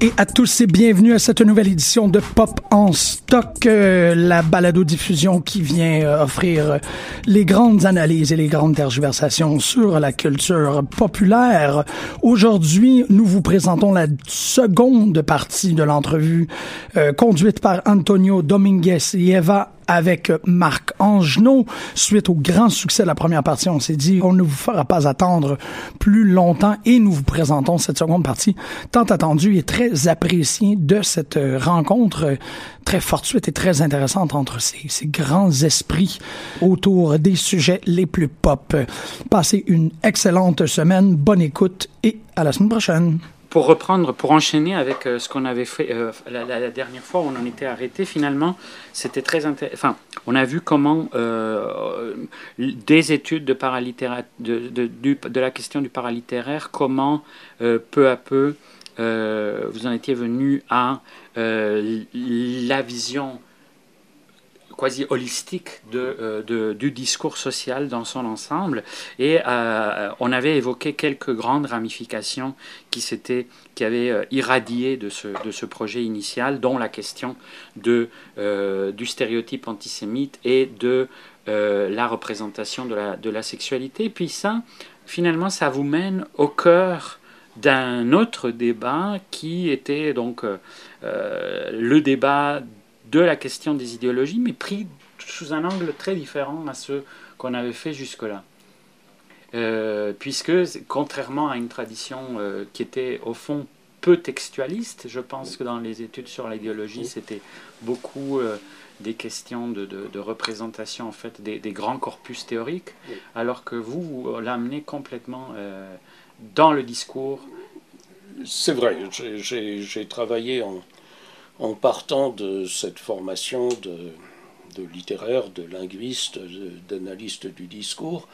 Et à tous et bienvenue à cette nouvelle édition de Pop en stock, euh, la balado-diffusion qui vient euh, offrir euh, les grandes analyses et les grandes tergiversations sur la culture populaire. Aujourd'hui, nous vous présentons la seconde partie de l'entrevue conduite par Antonio Dominguez et avec Marc Angenot. Suite au grand succès de la première partie, on s'est dit, on ne vous fera pas attendre plus longtemps et nous vous présentons cette seconde partie tant attendue et très appréciée de cette rencontre très fortuite et très intéressante entre ces, ces grands esprits autour des sujets les plus pop. Passez une excellente semaine, bonne écoute et à la semaine prochaine pour reprendre, pour enchaîner avec euh, ce qu'on avait fait euh, la, dernière fois, on en était arrêté. Finalement, c'était très intéressant. Enfin, on a vu comment euh, des études de, paralittérature, de, de, de, la question du paralittéraire, comment peu à peu vous en étiez venu à la vision quasi holistique euh, du discours social dans son ensemble. Et euh, on avait évoqué quelques grandes ramifications qui, qui avaient euh, irradié de ce, de ce projet initial, dont la question de, du stéréotype antisémite et de la représentation de la, de la sexualité. Puis ça, finalement, ça vous mène au cœur d'un autre débat qui était donc le débat de la question des idéologies, mais pris sous un angle très différent à ce qu'on avait fait jusque-là. Euh, puisque, contrairement à une tradition euh, qui était au fond peu textualiste, je pense que dans les études sur l'idéologie, c'était beaucoup euh, des questions de, représentation en fait des, des, grands corpus théoriques, alors que vous, vous l'amenez complètement dans le discours. C'est vrai, j'ai travaillé en, en partant de cette formation de, littéraire, de linguiste, d'analyste du discours.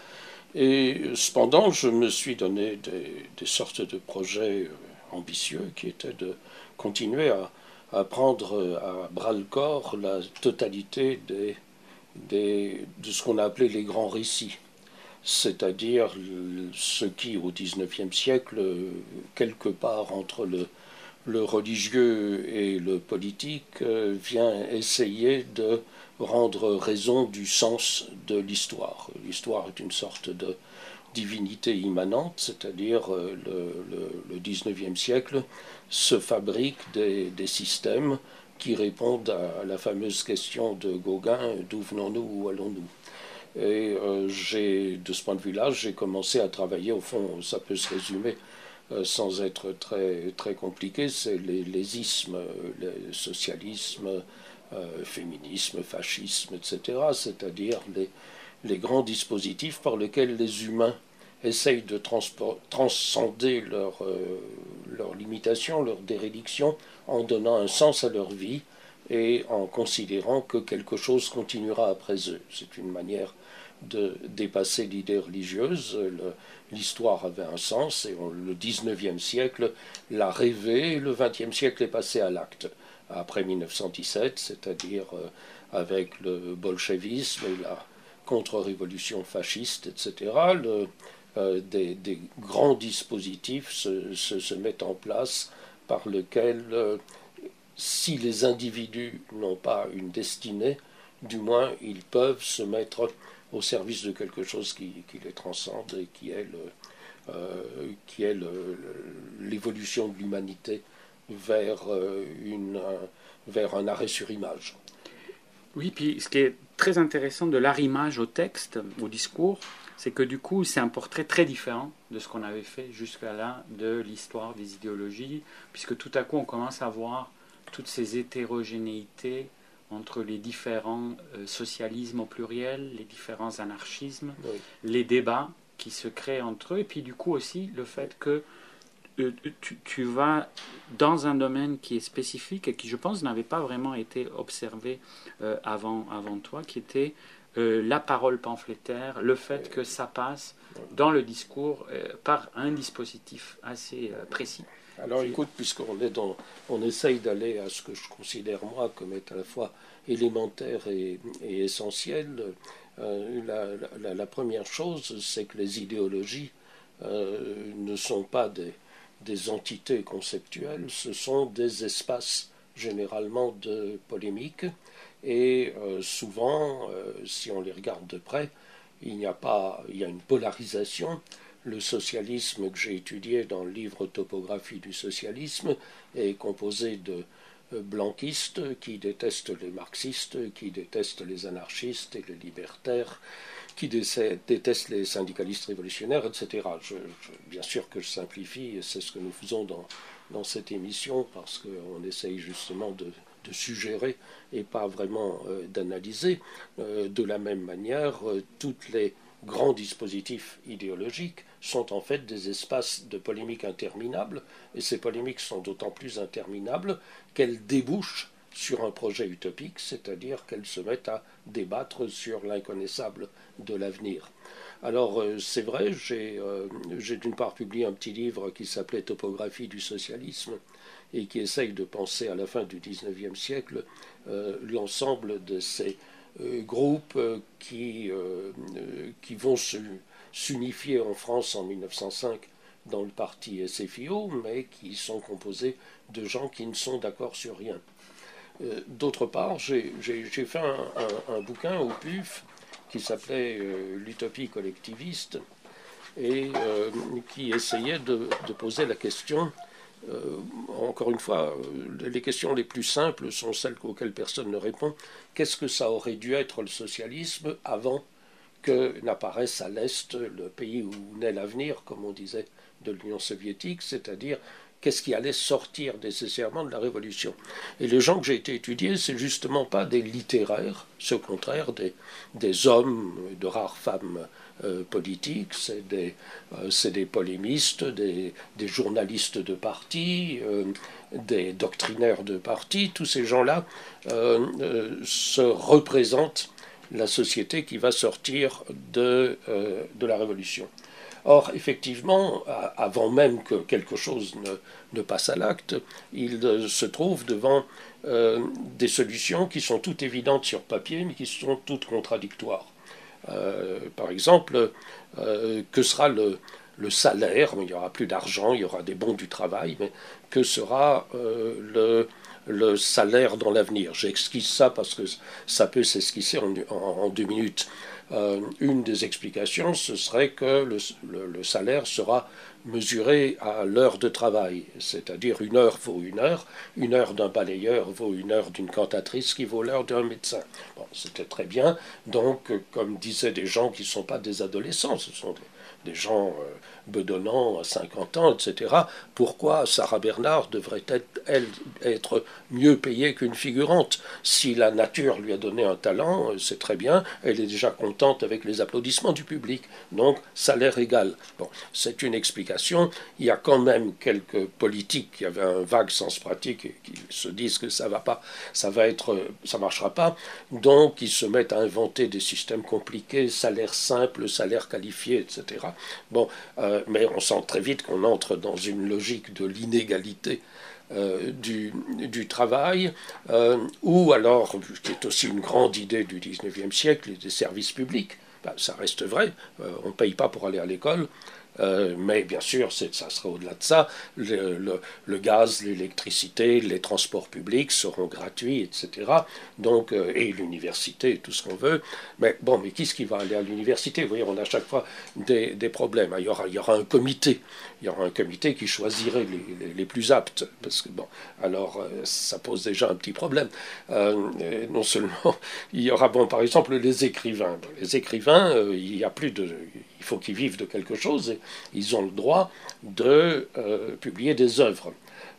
Et cependant, je me suis donné des, sortes de projets euh, ambitieux qui étaient de continuer à, prendre à bras le corps la totalité de ce qu'on a appelé les grands récits, c'est-à-dire ce qui, au XIXe siècle, quelque part entre le, le religieux et le politique euh, vient essayer de rendre raison du sens de l'histoire. L'histoire est une sorte de divinité immanente, c'est-à-dire euh, le, le, 19e siècle se fabrique des, systèmes qui répondent à la fameuse question de Gauguin, d'où venons-nous, où allons-nous? Et euh, j'ai, de ce point de vue-là, j'ai commencé à travailler, au fond, ça peut se résumer sans être très, très compliqué, c'est les, les, ismes, le socialisme, euh, féminisme, fascisme, etc., c'est-à-dire les, les, grands dispositifs par lesquels les humains essayent de transcender leurs leur euh, limitations, leurs dérédictions, en donnant un sens à leur vie et en considérant que quelque chose continuera après eux. C'est une manière de dépasser l'idée religieuse. L'histoire avait un sens et le 19e siècle l'a rêvé le 20e siècle est passé à l'acte. Après 1917, c'est-à-dire euh, avec le bolchevisme et la contre-révolution fasciste, etc., euh, des, grands dispositifs se, se, mettent en place par lesquels, euh, si les individus n'ont pas une destinée, du moins ils peuvent se mettre au service de quelque chose qui, les transcende et qui est, euh, l'évolution de l'humanité vers, euh, une, vers un arrêt sur image. Oui, puis ce qui est très intéressant de l'arrimage au texte, au discours, c'est que du coup, c'est un portrait très différent de ce qu'on avait fait jusqu'à là de l'histoire des idéologies, puisque tout à coup, on commence à voir toutes ces hétérogénéités entre les différents socialismes au pluriel, les différents anarchismes, les débats qui se créent entre eux, et puis du coup aussi le fait que tu, vas dans un domaine qui est spécifique et qui, je pense, n'avait pas vraiment été observé avant, avant toi, qui était euh, la parole pamphlétaire, le fait que ça passe dans le discours euh, par un dispositif assez euh, précis. Alors écoute, puisqu'on on essaye d'aller à ce que je considère moi comme est à la fois élémentaire et, essentiel, la, première chose, c'est que les idéologies ne sont pas des, entités conceptuelles, ce sont des espaces généralement de polémique et euh, souvent, euh, si on les regarde de près, il n'y a pas, il y a une polarisation. Le socialisme que j'ai étudié dans le livre Topographie du socialisme est composé de euh, blanquistes qui détestent les marxistes, qui détestent les anarchistes et les libertaires, qui détestent les syndicalistes révolutionnaires, etc. bien sûr que je simplifie, c'est ce que nous faisons dans, cette émission, parce qu'on essaye justement de, suggérer et pas vraiment euh, d'analyser. Euh, de la même manière, tous les grands dispositifs idéologiques sont en fait des espaces de polémique interminables, et ces polémiques sont d'autant plus interminables qu'elles débouchent sur un projet utopique, c'est-à-dire qu'elles se mettent à débattre sur l'inconnaissable de l'avenir. Alors c'est vrai, j'ai d'une part publié un petit livre qui s'appelait Topographie du socialisme, et qui essaye de penser à la fin du XIXe siècle euh, l'ensemble de ces euh, groupes euh, qui, qui vont s'unifier en France en 1905 dans le parti SFIO, mais qui sont composés de gens qui ne sont d'accord sur rien. D'autre part, j'ai fait un, bouquin au PUF qui s'appelait L'utopie collectiviste et qui essayait de, poser la question euh, encore une fois, euh, les questions les plus simples sont celles auxquelles personne ne répond. Qu'est-ce que ça aurait dû être le socialisme avant que n'apparaisse à l'Est le pays où naît l'avenir, comme on disait, de l'Union soviétique, c'est-à-dire qu'est-ce qui allait sortir nécessairement de la révolution. Et les gens que j'ai été étudiés, c'est justement pas des littéraires, c'est au contraire des, des hommes, de rares femmes euh, politiques, c'est des, euh, polémistes, des, des, journalistes de parti, euh, des doctrinaires de parti, tous ces gens-là se représentent la société qui va sortir de, de la révolution. Or, effectivement, avant même que quelque chose ne, ne passe à l'acte, il se trouve devant des solutions qui sont toutes évidentes sur papier, mais qui sont toutes contradictoires. Euh, par exemple, euh, que sera le, salaire? Il n'y aura plus d'argent, il y aura des bons du travail, mais que sera euh, le, le salaire dans l'avenir J'exquise ça parce que ça peut s'esquisser en, deux minutes. une des explications, ce serait que le salaire sera mesuré à l'heure de travail, c'est-à-dire une heure vaut une heure, une heure d'un balayeur vaut une heure d'une cantatrice qui vaut l'heure d'un médecin. Bon, c'était très bien, donc comme disaient des gens qui ne sont pas des adolescents, ce sont des, gens euh, bedonnants à 50 ans, etc. Pourquoi Sarah Bernard devrait être, elle, être mieux payée qu'une figurante? Si la nature lui a donné un talent, euh, c'est très bien, elle est déjà contente avec les applaudissements du public, donc salaire égal. Bon, c'est une explication il y a quand même quelques politiques qui avaient un vague sens pratique et qui se disent que ça va pas, ça va être, ça marchera pas. Donc ils se mettent à inventer des systèmes compliqués, salaire simple, salaire qualifié, etc. Bon, euh, mais on sent très vite qu'on entre dans une logique de l'inégalité. Euh, du, travail, euh, ou alors, qui est aussi une grande idée du 19e siècle, des services publics. Ben, ça reste vrai, on ne paye pas pour aller à l'école, euh, mais bien sûr, ça sera au-delà de ça. Le, gaz, l'électricité, les transports publics seront gratuits, etc. Donc, euh, et l'université, tout ce qu'on veut. Mais bon, mais qui est-ce qui va aller à l'université? Vous voyez, on a à chaque fois des, problèmes. Il y, aura, il y aura un comité. Il y aura un comité qui choisirait les, plus aptes. Parce que, bon, alors, euh, ça pose déjà un petit problème. non seulement, il y aura, bon, par exemple, les écrivains. Les écrivains, il n'y a plus de il faut qu'ils vivent de quelque chose, et ils ont le droit de euh, publier des œuvres.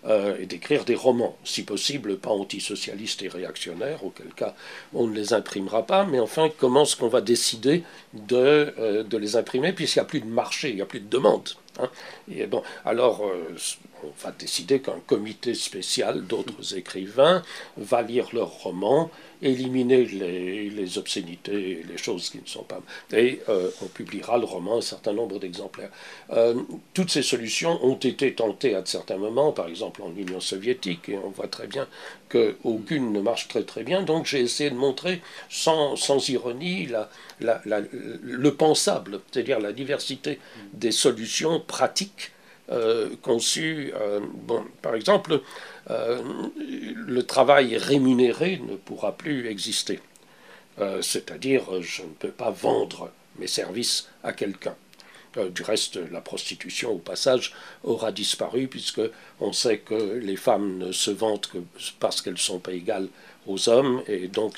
euh, et d'écrire des romans, si possible pas antisocialistes et réactionnaires, auquel cas on ne les imprimera pas, mais enfin comment est-ce qu'on va décider de, euh, de les imprimer puisqu'il n'y a plus de marché, il n'y a plus de demande. Hein. Et bon, alors euh, on va décider qu'un comité spécial d'autres écrivains va lire leurs romans, éliminer les, obscénités les choses qui ne sont pas. Et euh, on publiera le roman un certain nombre d'exemplaires. Euh, toutes ces solutions ont été tentées à certains moments, par exemple en Union soviétique, et on voit très bien qu'aucune ne marche très très bien. Donc j'ai essayé de montrer sans, sans ironie le pensable, c'est-à-dire la diversité des solutions pratiques conçu. Euh, bon, par exemple, euh, le travail rémunéré ne pourra plus exister. C'est-à-dire, je ne peux pas vendre mes services à quelqu'un. Du reste, la prostitution, au passage, aura disparu, puisque on sait que les femmes ne se vendent que parce qu'elles ne sont pas égales aux hommes, et donc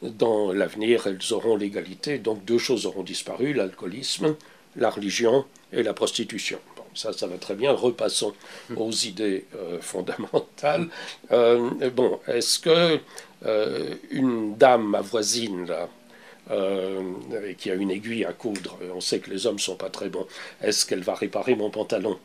dans l'avenir, elles auront l'égalité. Donc deux choses auront disparu, l'alcoolisme, la religion et la prostitution ça, ça va très bien. Repassons aux idées euh, fondamentales. Euh, bon, est-ce que euh, une dame, ma voisine, là, qui a une aiguille à coudre, on sait que les hommes ne sont pas très bons, est-ce qu'elle va réparer mon pantalon?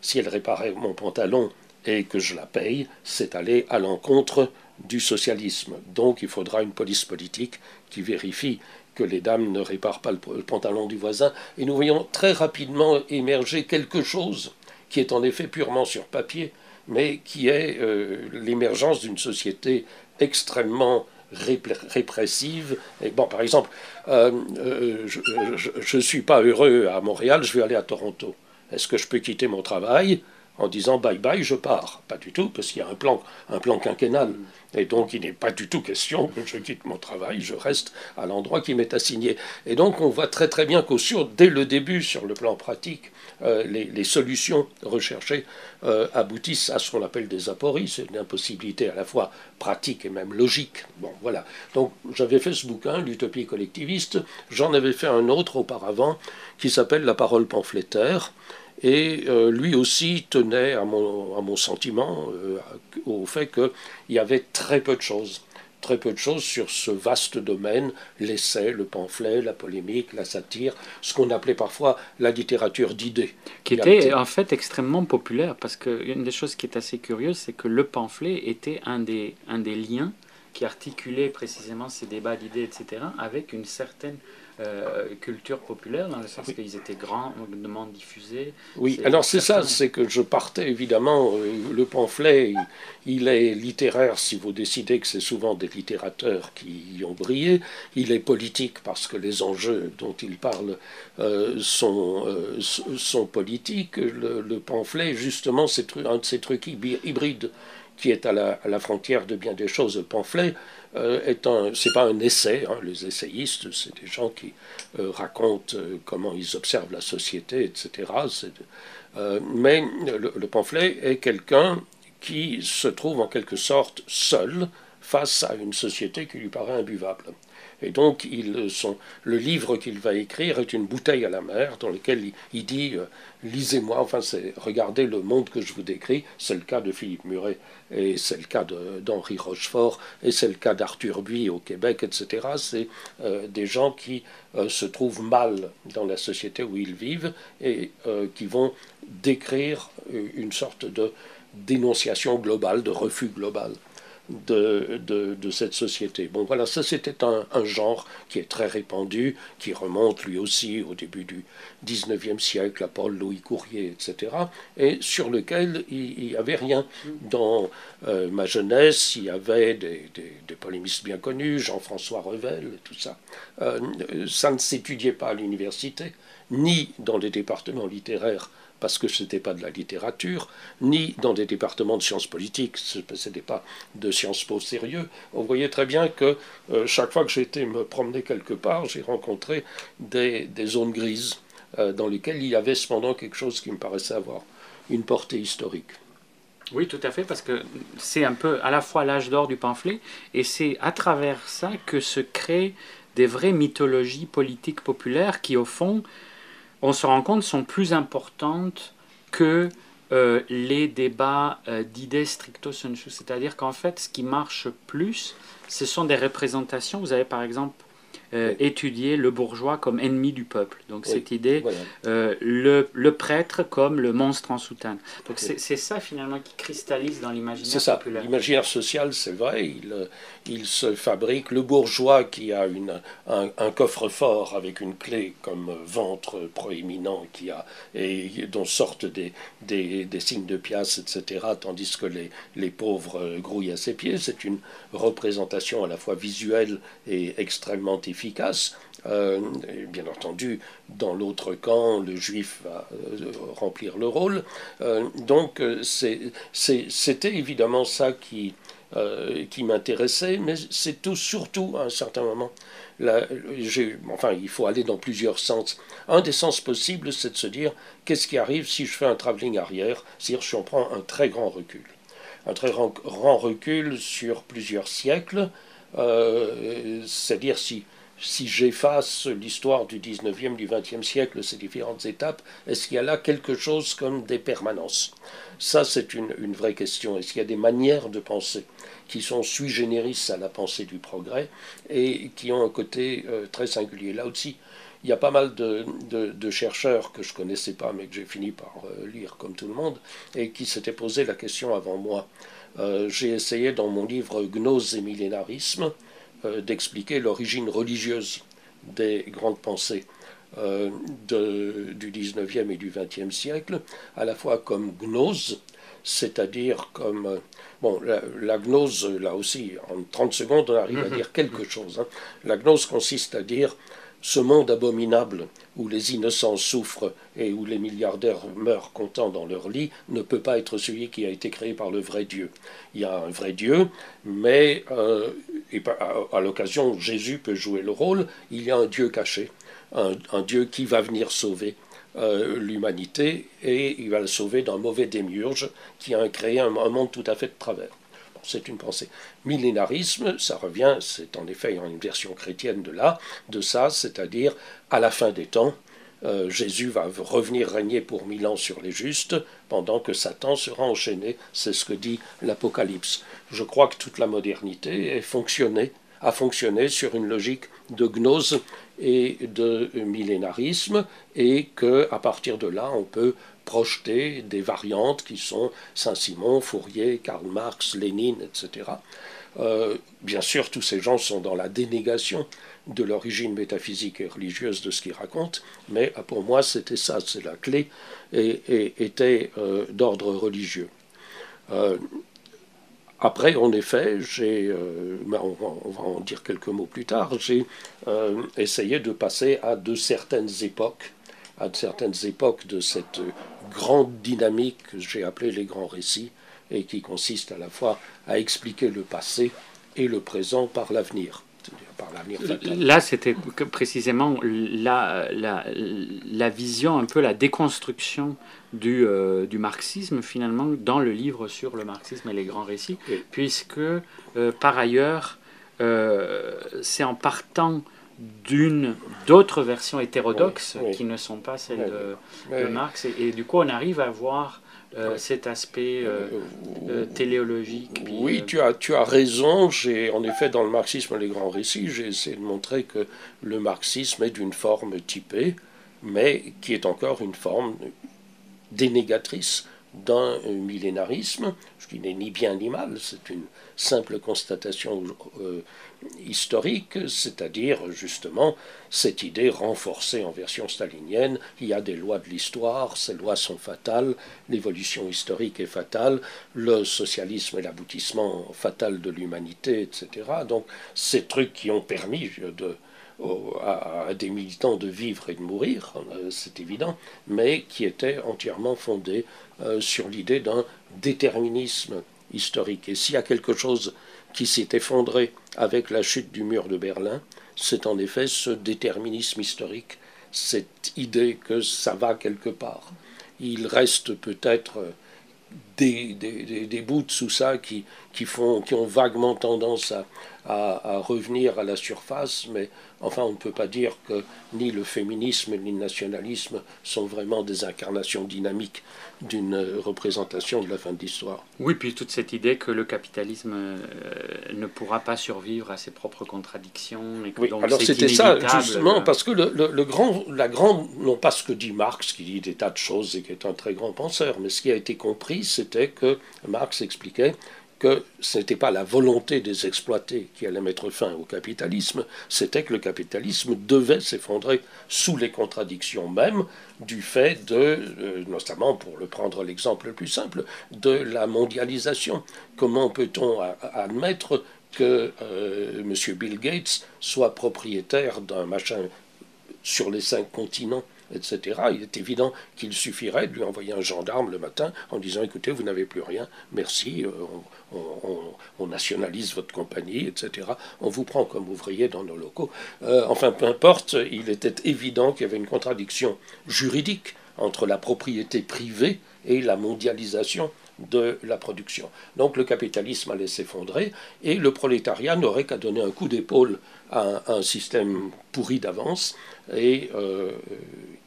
Si elle réparait mon pantalon et que je la paye, c'est aller à l'encontre du socialisme. Donc il faudra une police politique qui vérifie que les dames ne réparent pas le pantalon du voisin, et nous voyons très rapidement émerger quelque chose qui est en effet purement sur papier, mais qui est euh, l'émergence d'une société extrêmement répressive. Et bon, par exemple, euh, euh, je ne suis pas heureux à Montréal, je vais aller à Toronto. Est-ce que je peux quitter mon travail? En disant bye bye, je pars. Pas du tout, parce qu'il y a un plan, un plan quinquennal. Et donc, il n'est pas du tout question que je quitte mon travail, je reste à l'endroit qui m'est assigné. Et donc, on voit très très bien qu'au sur, dès le début, sur le plan pratique, euh, les, solutions recherchées euh, aboutissent à ce qu'on appelle des apories. C'est une impossibilité à la fois pratique et même logique. Bon, voilà. Donc, j'avais fait ce bouquin, L'utopie collectiviste. J'en avais fait un autre auparavant qui s'appelle La parole pamphlétaire et euh, lui aussi tenait à mon, à mon sentiment euh, au fait qu'il y avait très peu de choses, très peu de choses sur ce vaste domaine, l'essai, le pamphlet, la polémique, la satire, ce qu'on appelait parfois la littérature d'idées. Qui était en fait extrêmement populaire, parce qu'une des choses qui est assez curieuse, c'est que le pamphlet était un des, un des liens qui articulait précisément ces débats d'idées, etc., avec une certaine euh, culture populaire, dans le sens qu'ils étaient grandement diffusés. Oui, alors c'est ça, c'est que je partais évidemment, euh, le pamphlet, il, est littéraire si vous décidez que c'est souvent des littérateurs qui y ont brillé, il est politique parce que les enjeux dont il parle euh, sont, sont politiques, le, le pamphlet, justement, c'est un de ces trucs hybrides qui est à la, frontière de bien des choses. Le pamphlet euh, est c'est pas un essai. Hein, les essayistes, c'est des gens qui euh, racontent euh, comment ils observent la société, etc. mais le, le, pamphlet est quelqu'un qui se trouve en quelque sorte seul face à une société qui lui paraît imbuvable. Et donc, il, son, le livre qu'il va écrire est une bouteille à la mer dans lequel il, dit euh, Lisez-moi, enfin, regardez le monde que je vous décris. C'est le cas de Philippe Muret, et c'est le cas d'Henri Rochefort, et c'est le cas d'Arthur Buy au Québec, etc. C'est euh, des gens qui euh, se trouvent mal dans la société où ils vivent et qui vont décrire une sorte de dénonciation globale, de refus global de, de, cette société. Bon voilà, ça c'était un, genre qui est très répandu, qui remonte lui aussi au début du 19e siècle à Paul-Louis Courrier, etc., et sur lequel il n'y avait rien. Dans euh, ma jeunesse, il y avait des, des, polémistes bien connus, Jean-François Revel tout ça. Euh, ça ne s'étudiait pas à l'université, ni dans les départements littéraires parce que ce n'était pas de la littérature, ni dans des départements de sciences politiques, ce n'était pas de sciences po sérieux. On voyait très bien que euh, chaque fois que j'étais me promener quelque part, j'ai rencontré des, zones grises euh, dans lesquelles il y avait cependant quelque chose qui me paraissait avoir une portée historique. Oui, tout à fait, parce que c'est un peu à la fois l'âge d'or du pamphlet, et c'est à travers ça que se créent des vraies mythologies politiques populaires qui, au fond, on se rend compte, sont plus importantes que euh, les débats euh, d'idées stricto sensu. C'est-à-dire qu'en fait, ce qui marche plus, ce sont des représentations. Vous avez par exemple euh, étudier le bourgeois comme ennemi du peuple. Donc cette idée, euh, le, le, prêtre comme le monstre en soutane. Donc c'est ça finalement qui cristallise dans l'imaginaire C'est ça. L'imaginaire social, c'est vrai, il, euh, il, se fabrique. Le bourgeois qui a une, un, un coffre-fort avec une clé comme ventre proéminent qui a, et dont sortent des, des, des signes de pièces, etc., tandis que les, les pauvres grouillent à ses pieds, c'est une représentation à la fois visuelle et extrêmement efficace efficace. Euh, bien entendu, dans l'autre camp, le juif va euh, remplir le rôle. Euh, donc c'était évidemment ça qui, qui m'intéressait, mais c'est tout, surtout à un certain moment. Là, enfin, il faut aller dans plusieurs sens. Un des sens possibles, c'est de se dire qu'est-ce qui arrive si je fais un travelling arrière, c'est-à-dire si on prend un très grand recul. Un très grand, grand recul sur plusieurs siècles, c'est-à-dire si si j'efface l'histoire du 19e, du 20e siècle, ces différentes étapes, est-ce qu'il y a là quelque chose comme des permanences? Ça, c'est une, vraie question. Est-ce qu'il y a des manières de penser qui sont sui generis à la pensée du progrès et qui ont un côté euh, très singulier? Là aussi, il y a pas mal de, chercheurs que je ne connaissais pas, mais que j'ai fini par euh, lire comme tout le monde, et qui s'étaient posé la question avant moi. Euh, j'ai essayé dans mon livre Gnose et millénarisme d'expliquer l'origine religieuse des grandes pensées euh, du 19e et du 20e siècle, à la fois comme gnose, c'est-à-dire comme... Euh, bon, la, gnose, là aussi, en 30 secondes, on arrive à mhm. dire quelque chose. Hein. La gnose consiste à dire ce monde abominable où les innocents souffrent et où les milliardaires meurent contents dans leur lit ne peut pas être celui qui a été créé par le vrai Dieu. Il y a un vrai Dieu, mais euh, à, l'occasion Jésus peut jouer le rôle, il y a un Dieu caché, un, Dieu qui va venir sauver euh, l'humanité et il va le sauver d'un mauvais démiurge qui a créé un monde tout à fait de travers c'est une pensée. Millénarisme, ça revient, c'est en effet une version chrétienne de là, de ça, c'est-à-dire à la fin des temps, euh, Jésus va revenir régner pour mille ans sur les justes, pendant que Satan sera enchaîné. C'est ce que dit l'Apocalypse. Je crois que toute la modernité a fonctionné, sur une logique de gnose et de millénarisme, et que à partir de là, on peut projeter des variantes qui sont Saint-Simon, Fourier, Karl Marx, Lénine, etc. Euh, bien sûr, tous ces gens sont dans la dénégation de l'origine métaphysique et religieuse de ce qu'ils racontent, mais euh, pour moi, c'était ça, c'est la clé, et, était euh, d'ordre religieux. après, en effet, j'ai, on, on, va en dire quelques mots plus tard, j'ai essayé de passer à de certaines époques à certaines époques de cette grande dynamique que j'ai appelée les grands récits et qui consiste à la fois à expliquer le passé et le présent par l'avenir. Là, c'était précisément la, la, la, vision, un peu la déconstruction du, euh, du, marxisme, finalement, dans le livre sur le marxisme et les grands récits, puisque, euh, par ailleurs, euh, c'est en partant d'une d'autres versions hétérodoxes qui ne sont pas celles de, Marx et, du coup on arrive à voir euh, cet aspect euh, euh, téléologique. oui, tu as, tu as raison. J'ai en effet dans le marxisme les grands récits, j'ai essayé de montrer que le marxisme est d'une forme typée, mais qui est encore une forme dénégatrice d'un millénarisme, ce qui n'est ni bien ni mal, c'est une simple constatation historique, c'est-à-dire justement cette idée renforcée en version stalinienne, il y a des lois de l'histoire, ces lois sont fatales, l'évolution historique est fatale, le socialisme est l'aboutissement fatal de l'humanité, etc. Donc ces trucs qui ont permis à, des militants de vivre et de mourir, euh, c'est évident, mais qui étaient entièrement fondés euh, sur l'idée d'un déterminisme historique. Et s'il y a quelque chose qui s'est effondré avec la chute du mur de Berlin, c'est en effet ce déterminisme historique, cette idée que ça va quelque part. Il reste peut-être des, bouts sous ça qui, qui, font, qui ont vaguement tendance à, revenir à la surface, mais enfin on ne peut pas dire que ni le féminisme ni le nationalisme sont vraiment des incarnations dynamiques d'une représentation de la fin de l'histoire. Oui, puis toute cette idée que le capitalisme euh, ne pourra pas survivre à ses propres contradictions. Et que oui, alors c'était ça justement, parce que le, le, grand, la grande, non pas ce que dit Marx, qui dit des tas de choses et qui est un très grand penseur, mais ce qui a été compris, c'était que Marx expliquait que ce n'était pas la volonté des exploités qui allait mettre fin au capitalisme, c'était que le capitalisme devait s'effondrer sous les contradictions mêmes du fait de, euh, notamment pour le prendre l'exemple le plus simple, de la mondialisation. Comment peut-on admettre que euh, M. Bill Gates soit propriétaire d'un machin sur les cinq continents etc. Il est évident qu'il suffirait de lui envoyer un gendarme le matin en disant écoutez, vous n'avez plus rien, merci, euh, on, nationalise votre compagnie, etc. On vous prend comme ouvrier dans nos locaux. Euh, enfin, peu importe, il était évident qu'il y avait une contradiction juridique entre la propriété privée et la mondialisation de la production. Donc le capitalisme allait s'effondrer et le prolétariat n'aurait qu'à donner un coup d'épaule à, un système pourri d'avance. Et, euh,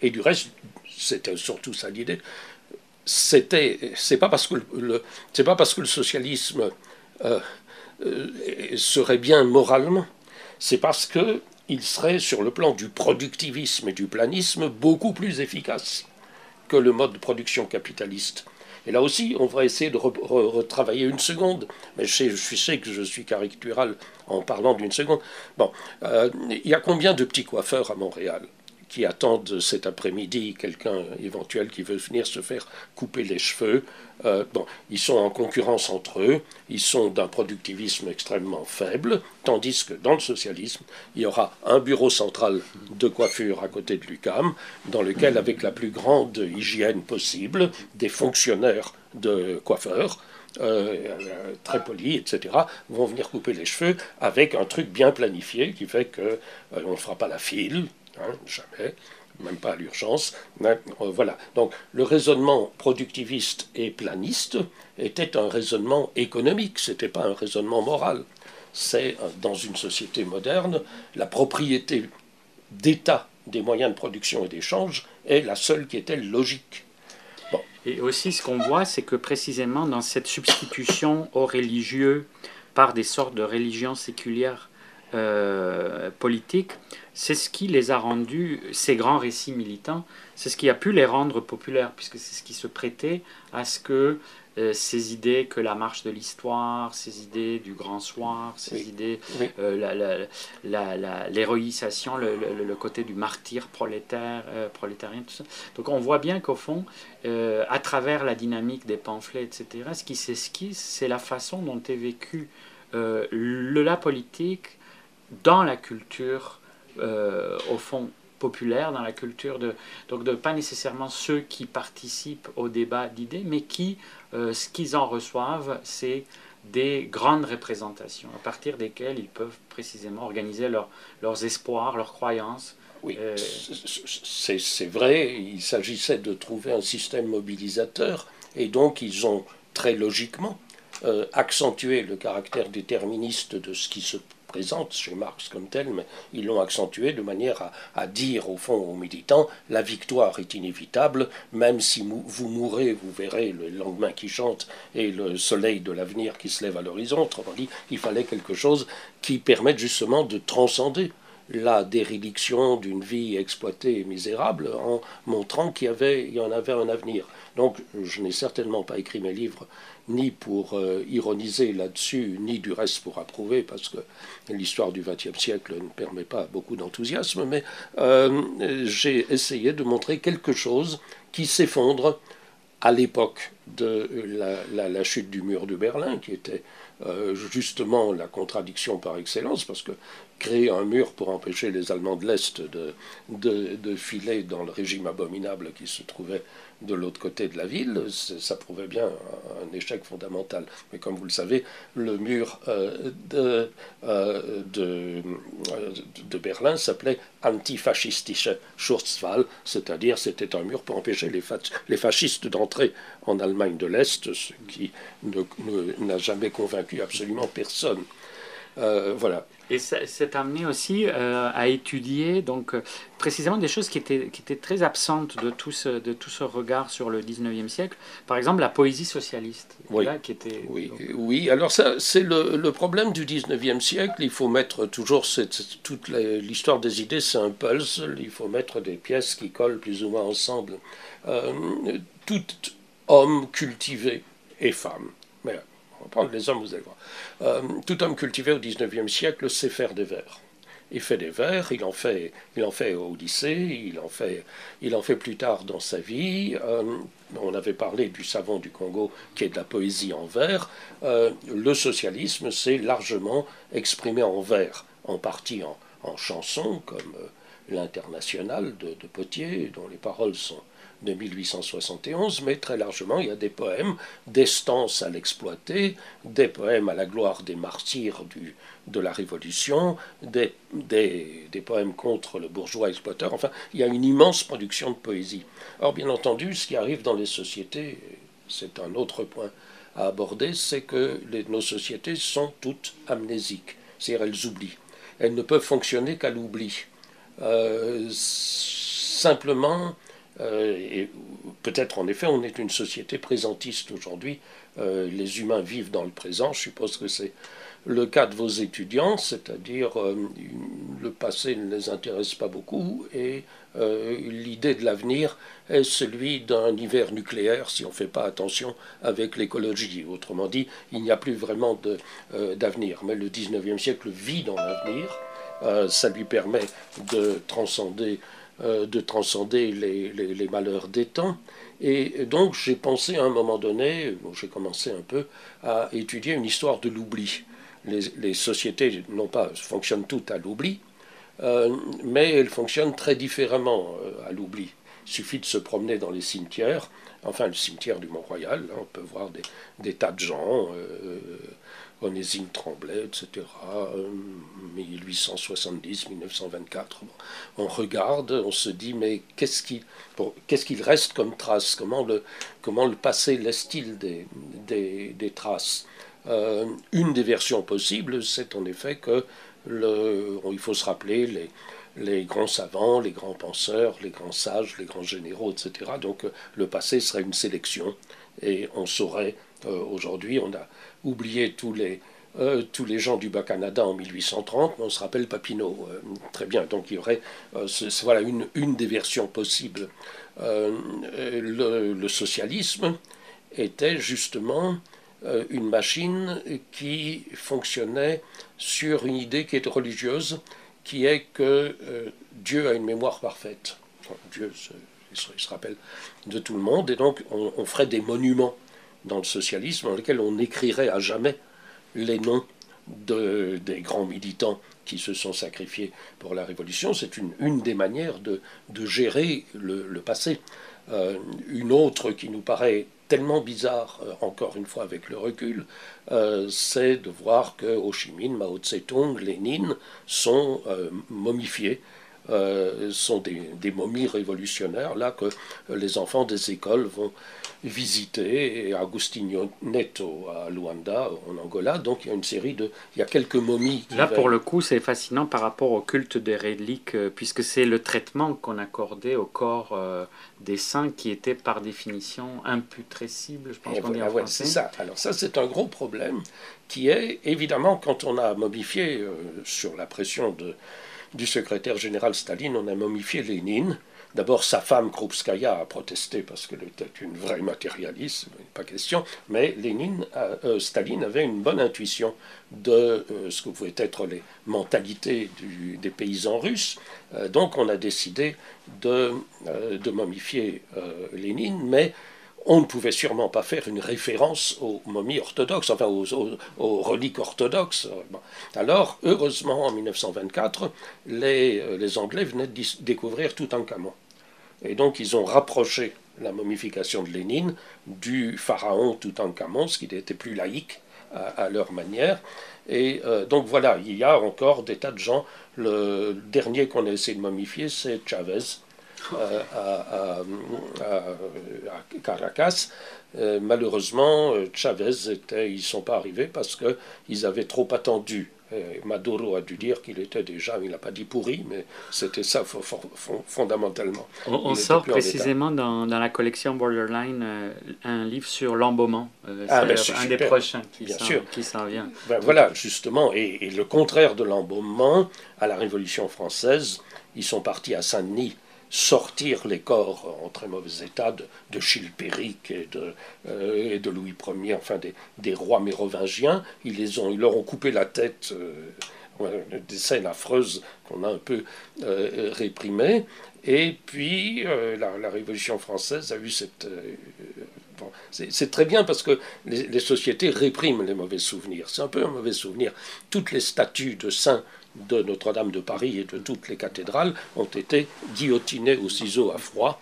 du reste, c'était surtout ça l'idée. C'était, c'est pas parce que le, c'est pas parce que le socialisme euh, euh, serait bien moralement, c'est parce que il serait sur le plan du productivisme et du planisme beaucoup plus efficace que le mode de production capitaliste. Et là aussi, on va essayer de retravailler une seconde. Mais je sais, que je suis caricatural en parlant d'une seconde. Bon, euh, il y a combien de petits coiffeurs à Montréal? Qui attendent cet après-midi quelqu'un éventuel qui veut venir se faire couper les cheveux. Euh, bon, ils sont en concurrence entre eux, ils sont d'un productivisme extrêmement faible, tandis que dans le socialisme, il y aura un bureau central de coiffure à côté de l'UCAM, dans lequel, avec la plus grande hygiène possible, des fonctionnaires de coiffeurs euh, très polis, etc., vont venir couper les cheveux avec un truc bien planifié qui fait qu'on euh, ne fera pas la file, Hein, jamais, même pas à l'urgence. Euh, voilà. Donc le raisonnement productiviste et planiste était un raisonnement économique, c'était pas un raisonnement moral. C'est euh, dans une société moderne, la propriété d'État des moyens de production et d'échange est la seule qui était logique. Et aussi, ce qu'on voit, c'est que précisément dans cette substitution aux religieux par des sortes de religions séculières euh, politiques, c'est ce qui les a rendus, ces grands récits militants, c'est ce qui a pu les rendre populaires, puisque c'est ce qui se prêtait à ce que euh, ces idées que la marche de l'histoire, ces idées du grand soir, ces idées, euh, l'héroïsation, le, le, côté du martyr prolétaire, euh, prolétarien, tout ça. Donc on voit bien qu'au fond, à travers la dynamique des pamphlets, etc., ce qui s'esquisse, c'est la façon dont est vécu le, la politique dans la culture euh, au fond populaire dans la culture de donc de pas nécessairement ceux qui participent au débat d'idées mais qui euh, ce qu'ils en reçoivent c'est des grandes représentations à partir desquelles ils peuvent précisément organiser leurs espoirs leurs croyances oui, euh, c'est vrai, il s'agissait de trouver un système mobilisateur, et donc ils ont très logiquement accentué le caractère déterministe de ce qui se présente chez Marx comme tel, mais ils l'ont accentué de manière à, dire au fond aux militants la victoire est inévitable, même si vous mourrez, vous verrez le lendemain qui chante et le soleil de l'avenir qui se lève à l'horizon. Autrement dit, il fallait quelque chose qui permette justement de transcender la dérédiction d'une vie exploitée et misérable en montrant qu'il y, y en avait un avenir. Donc je n'ai certainement pas écrit mes livres ni pour euh, ironiser là-dessus, ni du reste pour approuver, parce que l'histoire du XXe siècle ne permet pas beaucoup d'enthousiasme, mais euh, j'ai essayé de montrer quelque chose qui s'effondre à l'époque de la, chute du mur de Berlin, qui était euh, justement la contradiction par excellence, parce que créer un mur pour empêcher les Allemands de l'Est de, de, filer dans le régime abominable qui se trouvait de l'autre côté de la ville, ça prouvait bien un, échec fondamental. Mais comme vous le savez, le mur euh, de, euh, de, de, Berlin s'appelait Antifaschistische Schutzwall, c'est-à-dire c'était un mur pour empêcher les, les fascistes d'entrer en Allemagne de l'Est, ce qui n'a jamais convaincu absolument personne. Euh, voilà. Et c'est amené aussi euh, à étudier donc euh, précisément des choses qui étaient, qui étaient très absentes de tout, ce, de tout ce regard sur le 19e siècle. Par exemple, la poésie socialiste. Oui, qui était, oui, oui. alors ça, c'est le, le, problème du 19e siècle. Il faut mettre toujours cette, toute l'histoire des idées, c'est un puzzle. Il faut mettre des pièces qui collent plus ou moins ensemble. tout homme cultivé et femme, mais on va prendre les hommes, vous allez voir. Euh, tout homme cultivé au XIXe siècle sait faire des vers. Il fait des vers, il en fait, il en fait au lycée, il en fait, il en fait plus tard dans sa vie. Euh, on avait parlé du savant du Congo qui est de la poésie en vers. Euh, le socialisme s'est largement exprimé en vers, en partie en, chansons, comme l'International de Potier, dont les paroles sont de 1871, mais très largement, il y a des poèmes d'Estance à l'exploiter, des poèmes à la gloire des martyrs du, de la Révolution, des, des, des, poèmes contre le bourgeois exploiteur. Enfin, il y a une immense production de poésie. Or, bien entendu, ce qui arrive dans les sociétés, c'est un autre point à aborder, c'est que nos sociétés sont toutes amnésiques, c'est-à-dire elles oublient. Elles ne peuvent fonctionner qu'à l'oubli. Euh, simplement, euh, et peut-être en effet, on est une société présentiste aujourd'hui. Euh, les humains vivent dans le présent. Je suppose que c'est le cas de vos étudiants, c'est-à-dire euh, le passé ne les intéresse pas beaucoup et l'idée de l'avenir est celui d'un hiver nucléaire si on ne fait pas attention avec l'écologie. Autrement dit, il n'y a plus vraiment d'avenir. Mais le 19e siècle vit dans l'avenir. ça lui permet de transcender de transcender les, malheurs des temps. Et donc j'ai pensé à un moment donné, j'ai commencé un peu à étudier une histoire de l'oubli. Les, sociétés, non pas fonctionnent toutes à l'oubli, euh, mais elles fonctionnent très différemment euh, à l'oubli. Il suffit de se promener dans les cimetières, enfin le cimetière du Mont-Royal, on peut voir des, tas de gens, Onésime Tremblay, etc., 1870, 1924. On regarde, on se dit, mais qu'est-ce qu'il reste comme trace comment le, passé laisse-t-il des, traces? Euh, Une des versions possibles, c'est en effet que il faut se rappeler les, les grands savants, les grands penseurs, les grands sages, les grands généraux, etc. Donc le passé serait une sélection et on saurait, euh, aujourd'hui, on a oublié tous les, euh, tous les gens du Bas-Canada en 1830, on se rappelle Papineau. Euh, très bien, donc il y aurait euh, voilà une, une, des versions possibles. Le, le, socialisme était justement une machine qui fonctionnait sur une idée qui est religieuse, qui est que Dieu a une mémoire parfaite. Dieu se, rappelle de tout le monde, et donc on, ferait des monuments dans le socialisme dans lesquels on écrirait à jamais les noms de, des grands militants qui se sont sacrifiés pour la Révolution. C'est une, des manières de, gérer le, le passé. Euh, une autre qui nous paraît tellement bizarre, euh, encore une fois avec le recul, euh, c'est de voir que Ho Chi Minh, Mao Tse-tung, Lénine sont momifiés sont des, des, momies révolutionnaires, là que les enfants des écoles vont visité, Agostinho Neto à Luanda, en Angola. Donc il y a une série de. Il y a quelques momies. Là, pour le coup, c'est fascinant par rapport au culte des reliques, euh, puisque c'est le traitement qu'on accordait au corps euh, des saints qui était par définition imputrescible, je pense qu'on dit en ouais, C'est ça. Alors, ça, c'est un gros problème qui est, évidemment, quand on a momifié, euh, sur la pression de, du secrétaire général Staline, on a momifié Lénine. D'abord, sa femme Krupskaya a protesté parce qu'elle était une vraie matérialiste, pas question, mais Lénine, euh, Staline avait une bonne intuition de euh, ce que pouvaient être les mentalités des paysans russes. Euh, donc on a décidé de, de momifier Lénine, mais on ne pouvait sûrement pas faire une référence aux momies orthodoxes, enfin aux, reliques orthodoxes. Alors, heureusement, en 1924, les, les Anglais venaient de découvrir tout un camon. Et donc ils ont rapproché la momification de Lénine du pharaon Toutankhamon, ce qui n'était plus laïque à, leur manière. Et euh, donc voilà, il y a encore des tas de gens. Le dernier qu'on a essayé de momifier, c'est Chavez. Euh, à, Caracas. Euh, malheureusement, Chavez était, ils sont pas arrivés parce qu'ils avaient trop attendu Maduro a dû dire qu'il était déjà, il n'a pas dit pourri, mais c'était ça fondamentalement. On, sort précisément dans, dans, la collection Borderline euh, un livre sur l'embaumement. Euh, ah, ben, un des prochains qui s'en vient. Ben, voilà, justement, et, et, le contraire de l'embaumement, à la Révolution française, ils sont partis à Saint-Denis sortir les corps en très mauvais état de, Chilpéric et de, euh, et de Louis Ier, enfin des, rois mérovingiens. Ils, les ont, ils leur ont coupé la tête, euh, des scènes affreuses qu'on a un peu euh, réprimées. Et puis la, Révolution française a eu cette... C'est très bien parce que les, les sociétés répriment les mauvais souvenirs. C'est un peu un mauvais souvenir. Toutes les statues de saints de Notre-Dame de Paris et de toutes les cathédrales ont été guillotinés au ciseau à froid.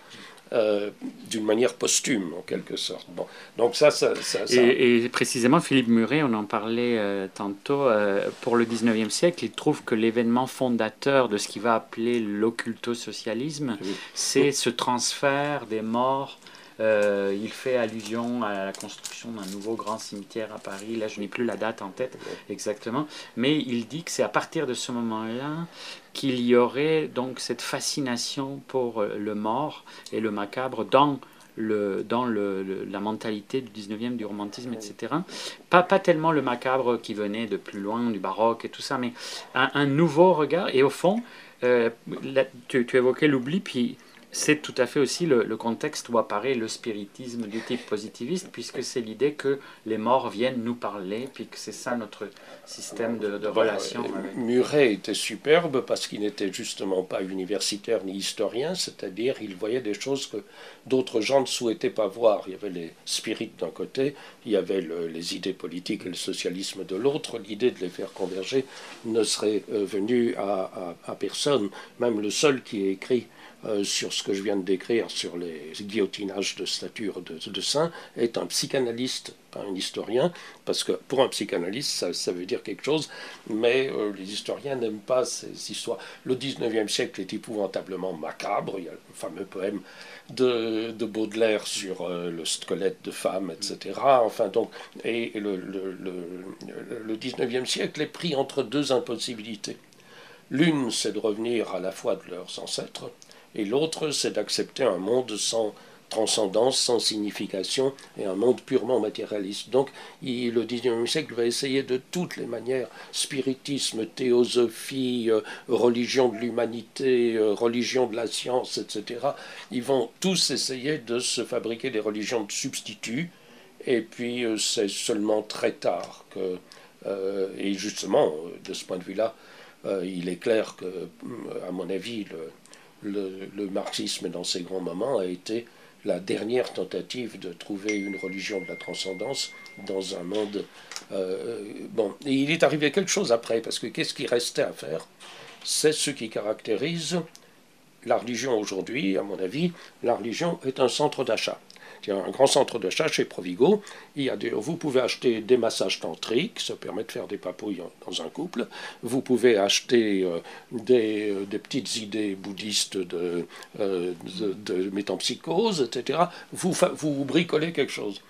Euh, d'une manière posthume en quelque sorte. Bon, donc ça, ça, ça, Et, précisément, Philippe Muret, on en parlait euh, tantôt, euh, pour le 19e siècle, il trouve que l'événement fondateur de ce qu'il va appeler l'occulto-socialisme, c'est ce transfert des morts euh, il fait allusion à la construction d'un nouveau grand cimetière à Paris. Là, je n'ai plus la date en tête exactement. Mais il dit que c'est à partir de ce moment-là qu'il y aurait donc cette fascination pour euh, le mort et le macabre dans le, dans le, la mentalité du 19e, du romantisme, etc. Pas, pas tellement le macabre qui venait de plus loin, du baroque et tout ça, mais un, nouveau regard. Et au fond, euh, tu, tu, évoquais l'oubli, puis c'est tout à fait aussi le, contexte où apparaît le spiritisme du type positiviste, puisque c'est l'idée que les morts viennent nous parler, puis que c'est ça notre système de, de relation. Muret était superbe parce qu'il n'était justement pas universitaire ni historien, c'est-à-dire il voyait des choses que d'autres gens ne souhaitaient pas voir. Il y avait les spirites d'un côté, il y avait les idées politiques et le socialisme de l'autre. L'idée de les faire converger ne serait euh, venue à, à personne. Même le seul qui ait écrit euh, sur ce que je viens de décrire, sur les guillotinages de statues de, de saints, est un psychanalyste, pas un historien, parce que pour un psychanalyste, ça, veut dire quelque chose, mais euh, les historiens n'aiment pas ces histoires. Le 19e siècle est épouvantablement macabre, il y a le fameux poème de, de Baudelaire sur euh, le squelette de femme, etc. Enfin, donc, et le, le, le, le 19e siècle est pris entre deux impossibilités. L'une, c'est de revenir à la foi de leurs ancêtres, et l'autre, c'est d'accepter un monde sans transcendance, sans signification, et un monde purement matérialiste. Donc le XIXe siècle va essayer de toutes les manières, spiritisme, théosophie, euh, religion de l'humanité, euh, religion de la science, etc. Ils vont tous essayer de se fabriquer des religions de substituts, et puis euh, c'est seulement très tard que... et justement, de ce point de vue-là, il est clair que, à mon avis, le, le, marxisme dans ses grands moments a été la dernière tentative de trouver une religion de la transcendance dans un monde. Euh, bon, et il est arrivé quelque chose après, parce que qu'est-ce qui restait à faire? C'est ce qui caractérise la religion aujourd'hui, à mon avis. La religion est un centre d'achat. Y a un grand centre d'achat chez Provigo. Il y a vous pouvez acheter des massages tantriques, ça permet de faire des papouilles dans un couple. Vous pouvez acheter euh, des, euh, des, petites idées bouddhistes de, euh, de, de etc. Vous, vous bricolez quelque chose.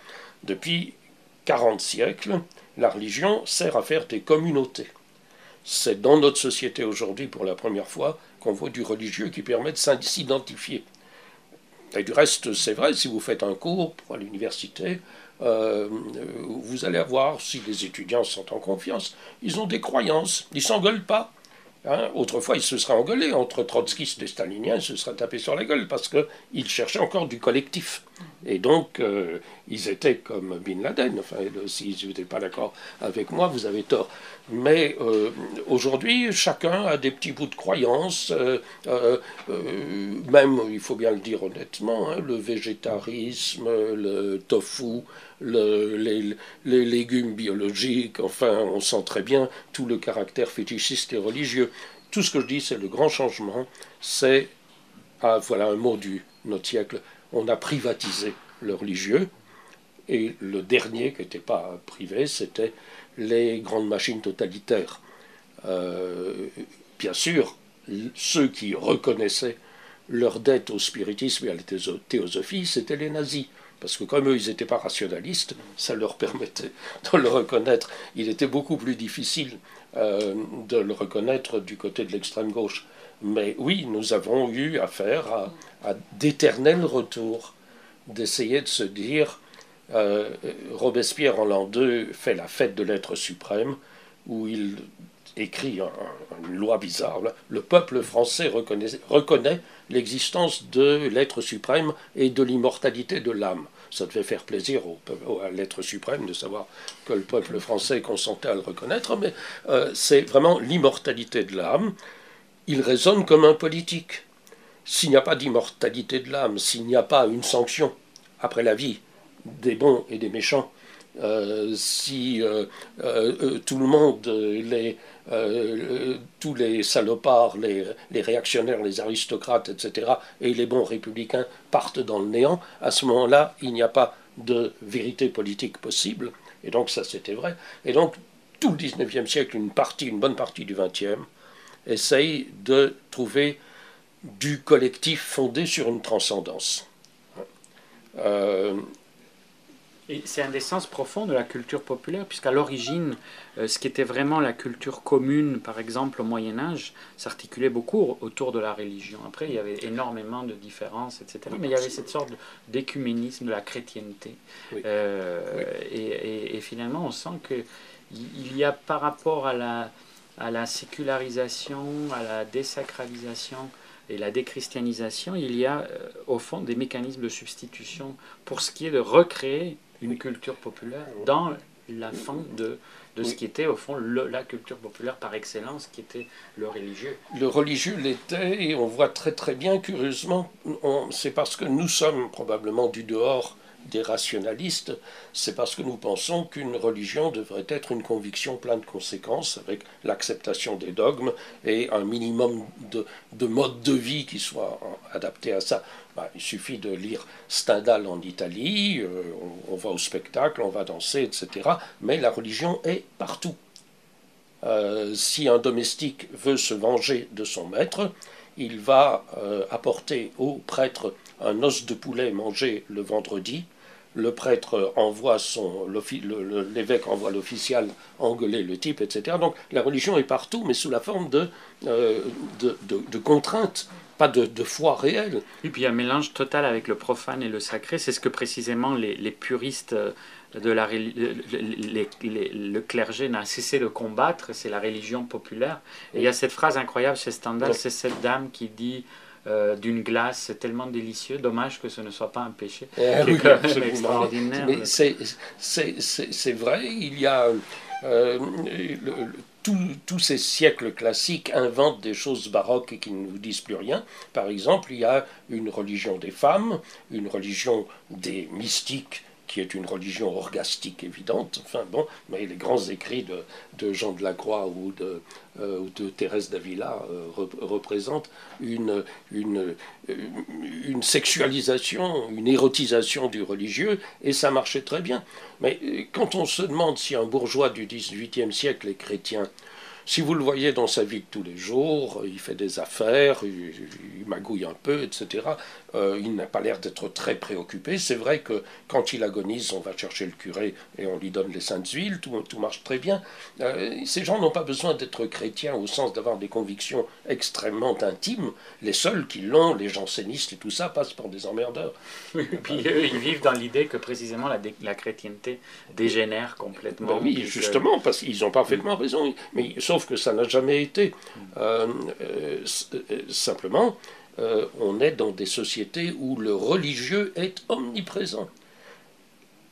Depuis 40 siècles, la religion sert à faire des communautés. C'est dans notre société aujourd'hui, pour la première fois, qu'on voit du religieux qui permet de s'identifier. Et du reste, c'est vrai, si vous faites un cours à l'université, euh, vous allez voir, si les étudiants sont en confiance, ils ont des croyances, ils s'engueulent pas. Hein. Autrefois, ils se seraient engueulés entre trotskistes et staliniens, ils se seraient tapés sur la gueule parce qu'ils cherchaient encore du collectif. Et donc, euh, ils étaient comme Bin Laden. Enfin, si vous n'êtes pas d'accord avec moi, vous avez tort. Mais euh, aujourd'hui, chacun a des petits bouts de croyances. Euh, même, il faut bien le dire honnêtement, hein, le végétarisme, le tofu, les, légumes biologiques, enfin, on sent très bien tout le caractère fétichiste et religieux. Tout ce que je dis, c'est le grand changement, c'est, ah, voilà un mot du notre siècle, on a privatisé le religieux. Et le dernier qui n'était pas privé, c'était les grandes machines totalitaires. Euh, bien sûr, ceux qui reconnaissaient leur dette au spiritisme et à la théosophie, c'était les nazis. Parce que comme eux, ils n'étaient pas rationalistes, ça leur permettait de le reconnaître. Il était beaucoup plus difficile euh, de le reconnaître du côté de l'extrême gauche. Mais oui, nous avons eu affaire à, d'éternels retours, d'essayer de se dire, euh, Robespierre en l'an 2 fait la fête de l'être suprême, où il écrit une loi bizarre. Le peuple français reconnaît, l'existence de l'être suprême et de l'immortalité de l'âme. Ça devait faire plaisir au, à l'être suprême de savoir que le peuple français consentait à le reconnaître, mais euh, c'est vraiment l'immortalité de l'âme. Il résonne comme un politique. S'il n'y a pas d'immortalité de l'âme, s'il n'y a pas une sanction après la vie des bons et des méchants, euh, si euh, tout le monde, les, euh, tous les salopards, les, réactionnaires, les aristocrates, etc., et les bons républicains partent dans le néant, à ce moment-là, il n'y a pas de vérité politique possible. Et donc ça, c'était vrai. Et donc tout le XIXe siècle, une partie, une bonne partie du XXe, essaye de trouver du collectif fondé sur une transcendance. Euh, c'est un des sens profonds de la culture populaire, puisqu'à l'origine, euh, ce qui était vraiment la culture commune, par exemple au Moyen Âge, s'articulait beaucoup autour de la religion. Après, il y avait énormément de différences, etc. Mais il y avait cette sorte d'écuménisme de la chrétienté. Euh, et, finalement, on sent qu'il y a par rapport à la, à la sécularisation, à la désacralisation, et la déchristianisation, il y a euh, au fond des mécanismes de substitution pour ce qui est de recréer une culture populaire dans la fin de, de ce qui était au fond la culture populaire par excellence, qui était le religieux. Le religieux l'était, et on voit très très bien, curieusement, c'est parce que nous sommes probablement du dehors des rationalistes, c'est parce que nous pensons qu'une religion devrait être une conviction pleine de conséquences, avec l'acceptation des dogmes et un minimum de, de mode de vie qui soit adapté à ça. Bah, il suffit de lire Stendhal en Italie, euh, on, va au spectacle, on va danser, etc. Mais la religion est partout. Euh, si un domestique veut se venger de son maître, il va euh, apporter au prêtre un os de poulet mangé le vendredi. Le prêtre envoie son, l'évêque envoie l'official engueuler le type, etc. Donc la religion est partout, mais sous la forme de, contraintes pas de, foi réelle. Et puis il y a un mélange total avec le profane et le sacré. C'est ce que précisément les, puristes euh, de la le clergé n'a cessé de combattre, c'est la religion populaire. Et il y a cette phrase incroyable chez Stendhal, c'est cette dame qui dit euh, d'une glace, c'est tellement délicieux, dommage que ce ne soit pas un péché. Eh extraordinaire. c'est vrai, il y a euh, tous ces siècles classiques inventent des choses baroques qui ne vous disent plus rien. Par exemple, il y a une religion des femmes, une religion des mystiques qui est une religion orgastique évidente, enfin bon, mais les grands écrits de, Jean de la Croix ou de, euh, de Thérèse d'Avila euh, représentent une, sexualisation, une érotisation du religieux, et ça marchait très bien. Mais euh, quand on se demande si un bourgeois du XVIIIe siècle est chrétien, si vous le voyez dans sa vie de tous les jours, il fait des affaires, il, magouille un peu, etc. Euh, il n'a pas l'air d'être très préoccupé. C'est vrai que quand il agonise, on va chercher le curé et on lui donne les saintes huiles, tout, tout marche très bien. Euh, ces gens n'ont pas besoin d'être chrétiens au sens d'avoir des convictions extrêmement intimes. Les seuls qui l'ont, les jansénistes et tout ça, passent pour des emmerdeurs. et puis eux, ils vivent dans l'idée que précisément la, la chrétienté dégénère complètement. Ben oui, justement, parce qu'ils ont parfaitement raison. Mais sauf que ça n'a jamais été. Euh, simplement, euh, on est dans des sociétés où le religieux est omniprésent.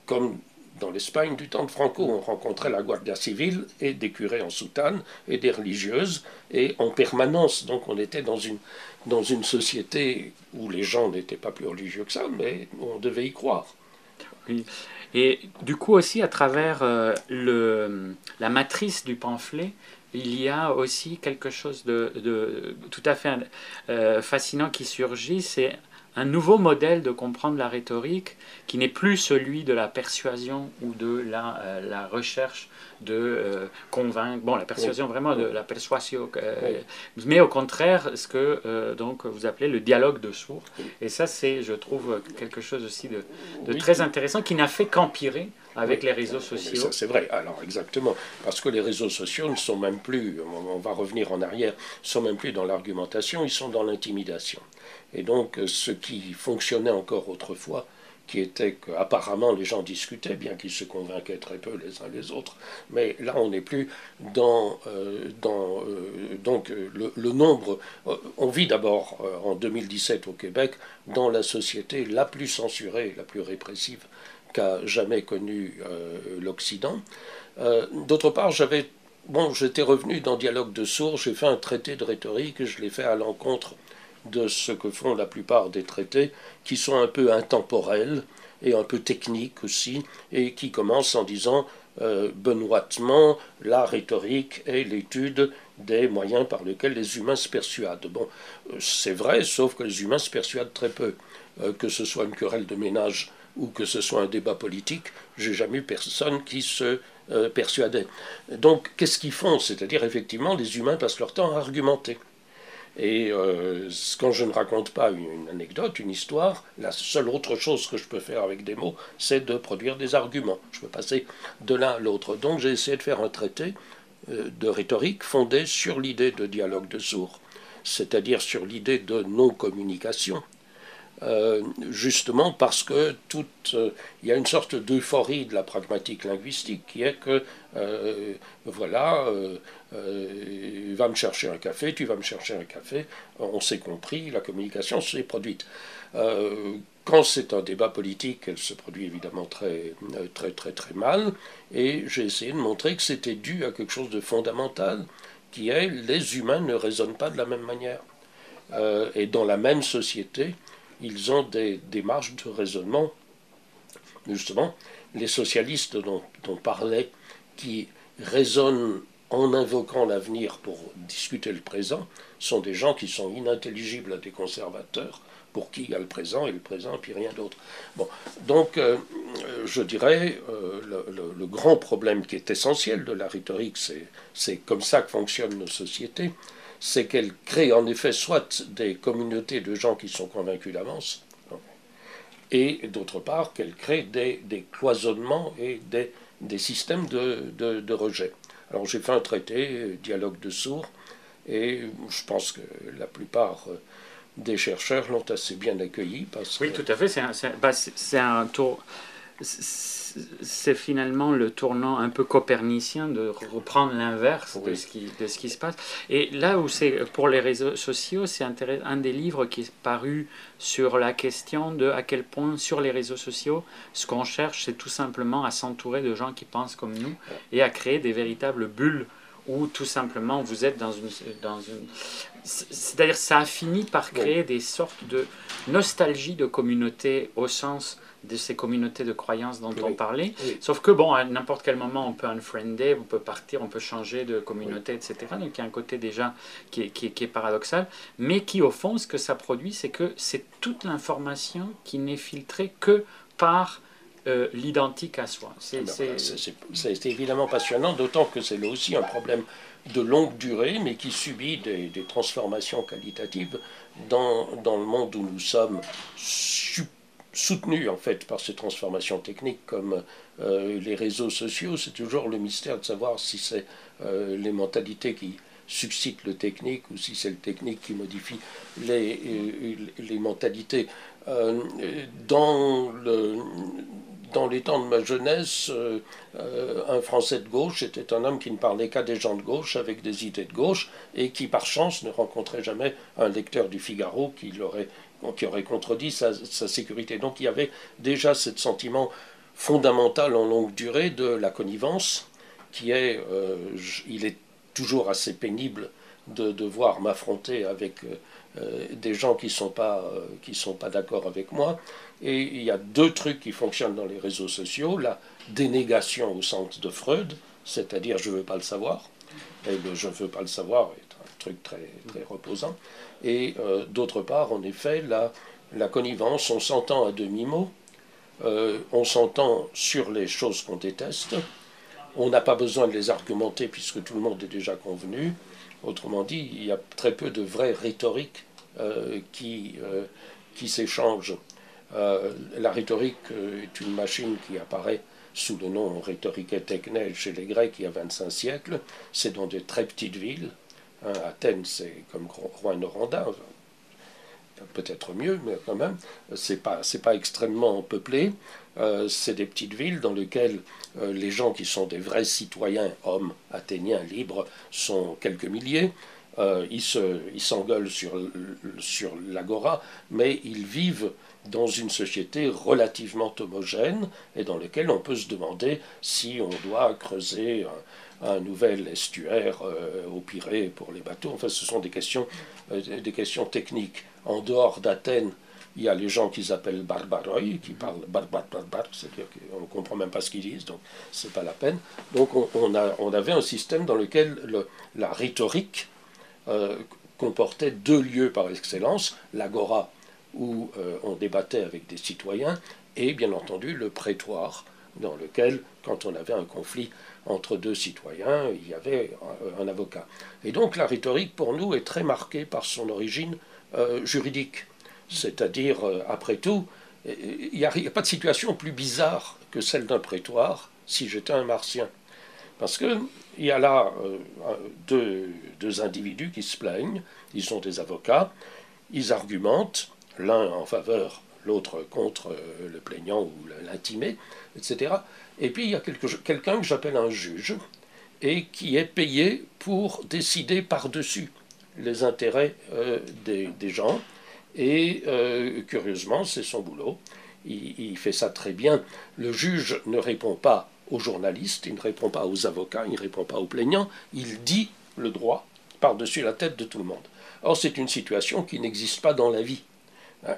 Comme dans l'Espagne du temps de Franco, on rencontrait la Guardia civile et des curés en soutane et des religieuses, et en permanence. Donc on était dans une, dans une société où les gens n'étaient pas plus religieux que ça, mais on devait y croire. Et du coup aussi, à travers euh, le, la matrice du pamphlet, il y a aussi quelque chose de, tout à fait euh, fascinant qui surgit, c'est un nouveau modèle de comprendre la rhétorique qui n'est plus celui de la persuasion ou de la, euh, la recherche de euh, convaincre, bon, la persuasion vraiment de la persuasion, euh, mais au contraire, ce que donc vous appelez le dialogue de sourds. Et ça, c'est, je trouve, quelque chose aussi de, de très intéressant qui n'a fait qu'empirer avec les réseaux sociaux. C'est vrai, alors exactement, parce que les réseaux sociaux ne sont même plus, on va revenir en arrière, ne sont même plus dans l'argumentation, ils sont dans l'intimidation. Et donc ce qui fonctionnait encore autrefois, qui était qu'apparemment les gens discutaient, bien qu'ils se convainquaient très peu les uns les autres. Mais là, on n'est plus dans, euh, dans euh, donc le, le, nombre. Euh, on vit d'abord en 2017 au Québec dans la société la plus censurée, la plus répressive qu'a jamais connu l'Occident. D'autre part, j'avais bon, j'étais revenu dans Dialogue de sourds, j'ai fait un traité de rhétorique, je l'ai fait à l'encontre de ce que font la plupart des traités, qui sont un peu intemporels et un peu techniques aussi, et qui commencent en disant euh, benoîtement la rhétorique est l'étude des moyens par lesquels les humains se persuadent. Bon, euh, c'est vrai, sauf que les humains se persuadent très peu. Euh, que ce soit une querelle de ménage ou que ce soit un débat politique, j'ai jamais eu personne qui se persuadait. Donc, qu'est-ce qu'ils font? C'est-à-dire, effectivement, les humains passent leur temps à argumenter. Et euh, quand je ne raconte pas une, anecdote, une histoire, la seule autre chose que je peux faire avec des mots, c'est de produire des arguments. Je peux passer de l'un à l'autre. Donc j'ai essayé de faire un traité euh, de rhétorique fondé sur l'idée de dialogue de sourds, c'est-à-dire sur l'idée de non-communication, euh, justement parce que toute, euh, il y a une sorte d'euphorie de la pragmatique linguistique qui est que, euh, voilà, va me chercher un café, tu vas me chercher un café, on s'est compris, la communication s'est produite. quand c'est un débat politique, elle se produit évidemment très, très, très, très mal, et j'ai essayé de montrer que c'était dû à quelque chose de fondamental, qui est les humains ne raisonnent pas de la même manière. et dans la même société, ils ont des démarches de raisonnement. Justement, les socialistes dont on parlait, qui raisonnent en invoquant l'avenir pour discuter le présent, sont des gens qui sont inintelligibles à des conservateurs, pour qui il y a le présent et le présent, puis rien d'autre. Bon, donc, euh, je dirais, euh, le, le, grand problème qui est essentiel de la rhétorique, c'est comme ça que fonctionnent nos sociétés, c'est qu'elle crée en effet soit des communautés de gens qui sont convaincus d'avance, et d'autre part qu'elle crée des, cloisonnements et des, des systèmes de, rejet. Alors j'ai fait un traité, dialogue de sourds, et je pense que la plupart des chercheurs l'ont assez bien accueilli. Parce oui, tout à fait, c'est un, bah, un tour c'est finalement le tournant un peu copernicien de reprendre l'inverse de, ce qui, de ce qui se passe. Et là où c'est pour les réseaux sociaux, c'est un des livres qui est paru sur la question de à quel point sur les réseaux sociaux, ce qu'on cherche, c'est tout simplement à s'entourer de gens qui pensent comme nous et à créer des véritables bulles où tout simplement vous êtes dans une... Dans une C'est-à-dire ça a fini par créer des sortes de nostalgie de communauté au sens de ces communautés de croyances dont on parlait. Sauf que, bon, à n'importe quel moment, on peut unfriender, on peut partir, on peut changer de communauté, etc. Donc il y a un côté déjà qui est, qui, est, paradoxal, mais qui, au fond, ce que ça produit, c'est que c'est toute l'information qui n'est filtrée que par euh, l'identique à soi. C'est évidemment passionnant, d'autant que c'est là aussi un problème de longue durée, mais qui subit des, des transformations qualitatives dans, dans, le monde où nous sommes soutenu en fait par ces transformations techniques comme euh, les réseaux sociaux. C'est toujours le mystère de savoir si c'est euh, les mentalités qui suscitent le technique ou si c'est le technique qui modifie les, euh, les mentalités. dans les temps de ma jeunesse, un Français de gauche était un homme qui ne parlait qu'à des gens de gauche avec des idées de gauche et qui par chance ne rencontrait jamais un lecteur du Figaro qui l'aurait qui aurait contredit sa, sécurité. Donc il y avait déjà ce sentiment fondamental en longue durée de la connivence, qui est, euh, il est toujours assez pénible de devoir m'affronter avec euh, des gens qui ne sont pas, euh, pas d'accord avec moi. Et il y a deux trucs qui fonctionnent dans les réseaux sociaux. La dénégation au sens de Freud, c'est-à-dire je ne veux pas le savoir. Et je ne veux pas le savoir truc très, très reposant et euh, d'autre part, en effet, la la connivence, on s'entend à demi-mot, euh, on s'entend sur les choses qu'on déteste, on n'a pas besoin de les argumenter puisque tout le monde est déjà convenu. Autrement dit, il y a très peu de vraie rhétorique euh, qui, qui s'échange. la rhétorique est une machine qui apparaît sous le nom rhétorique technèle chez les Grecs il y a 25 siècles. C'est dans de très petites villes. Athènes, c'est comme Rouen-Noranda, peut-être mieux, mais quand même, c'est pas, pas extrêmement peuplé. Euh, c'est des petites villes dans lesquelles euh, les gens qui sont des vrais citoyens, hommes athéniens libres, sont quelques milliers. Euh, ils, se, ils s'engueulent sur l'agora, mais ils vivent dans une société relativement homogène et dans laquelle on peut se demander si on doit creuser un, nouvel estuaire au Pirée pour les bateaux. Enfin, ce sont des questions, des questions techniques en dehors d'Athènes, il y a les gens qu'ils appellent barbaroi, qui parlent barbar, barbar, c'est-à-dire qu'on ne comprend même pas ce qu'ils disent, donc c'est pas la peine. Donc on, a, on, avait un système dans lequel la rhétorique euh, comportait deux lieux par excellence, l'agora, où euh, on débattait avec des citoyens, et bien entendu le prétoire, dans lequel, quand on avait un conflit entre deux citoyens, il y avait un, avocat. Et donc la rhétorique, pour nous, est très marquée par son origine euh, juridique. C'est-à-dire, euh, après tout, il n'y a, pas de situation plus bizarre que celle d'un prétoire si j'étais un martien. Parce qu'il y a là euh, deux, individus qui se plaignent, ils sont des avocats, ils argumentent, l'un en faveur, l'autre contre le plaignant ou l'intimé, etc. Et puis il y a quelqu'un que j'appelle un juge, et qui est payé pour décider par-dessus les intérêts euh, des, gens. Et euh, curieusement, c'est son boulot. Il, fait ça très bien. Le juge ne répond pas aux journalistes, il ne répond pas aux avocats, il ne répond pas aux plaignants. Il dit le droit par-dessus la tête de tout le monde. Or, c'est une situation qui n'existe pas dans la vie.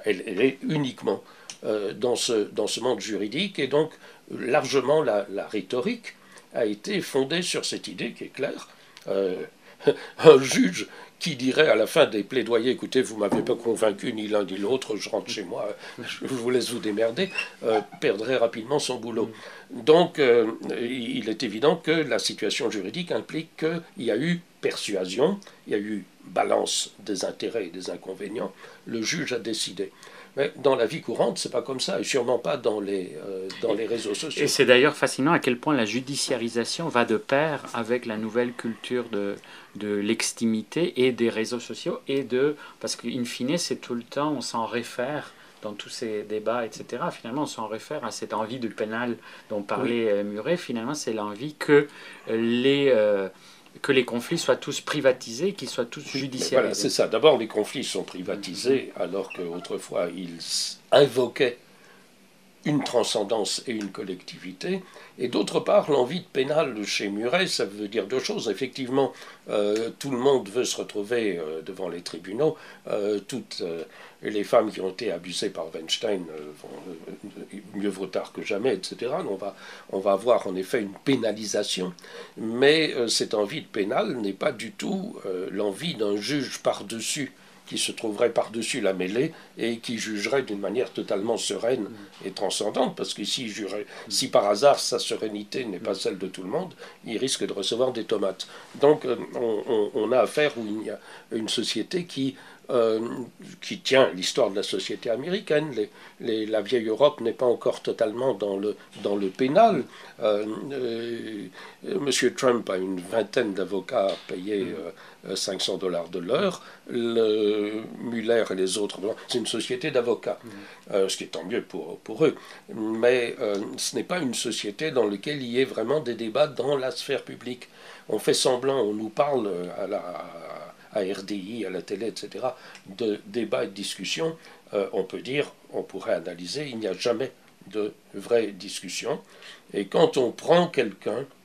Elle, est uniquement dans, ce, dans ce monde juridique. Et donc, largement, la, rhétorique a été fondée sur cette idée qui est claire. un juge qui dirait à la fin des plaidoyers, écoutez, vous m'avez pas convaincu ni l'un ni l'autre, je rentre chez moi, je vous laisse vous démerder, euh, perdrait rapidement son boulot. Donc, euh, il est évident que la situation juridique implique qu'il y a eu persuasion, il y a eu balance des intérêts et des inconvénients, le juge a décidé. Mais dans la vie courante, c'est pas comme ça, et sûrement pas dans les, euh, dans les réseaux sociaux. Et c'est d'ailleurs fascinant à quel point la judiciarisation va de pair avec la nouvelle culture de, de l'extimité et des réseaux sociaux, et de parce qu'in fine, c'est tout le temps, on s'en réfère dans tous ces débats, etc. Finalement, on s'en réfère à cette envie du pénal dont parlait euh, Muret. Finalement, c'est l'envie que les euh, que les conflits soient tous privatisés, qu'ils soient tous judiciarisés. Voilà, c'est ça. D'abord, les conflits sont privatisés, alors qu'autrefois, ils invoquaient une transcendance et une collectivité. Et d'autre part, l'envie de pénal chez Muret, ça veut dire deux choses. Effectivement, euh, tout le monde veut se retrouver euh, devant les tribunaux. Euh, toutes les femmes qui ont été abusées par Weinstein vont mieux vaut tard que jamais, etc. On va, on va avoir en effet une pénalisation. Mais cette envie de pénal n'est pas du tout l'envie d'un juge par-dessus qui se trouverait par-dessus la mêlée et qui jugerait d'une manière totalement sereine et transcendante, parce que si, si par hasard sa sérénité n'est pas celle de tout le monde, il risque de recevoir des tomates. Donc euh, on, a affaire où il y a une société qui euh, qui tient l'histoire de la société américaine. Les, la vieille Europe n'est pas encore totalement dans le, dans le pénal. Euh, euh, Monsieur Trump a une vingtaine d'avocats payés 500 dollars de l'heure. Le Muller et les autres, c'est une société d'avocats, ce qui est tant mieux pour, pour eux. Mais ce n'est pas une société dans laquelle il y ait vraiment des débats dans la sphère publique. On fait semblant, on nous parle à la à RDI, à la télé, etc., de débats et de discussions, euh, on peut dire, on pourrait analyser, il n'y a jamais de vraie discussion. Et quand on prend quelqu'un, euh, euh,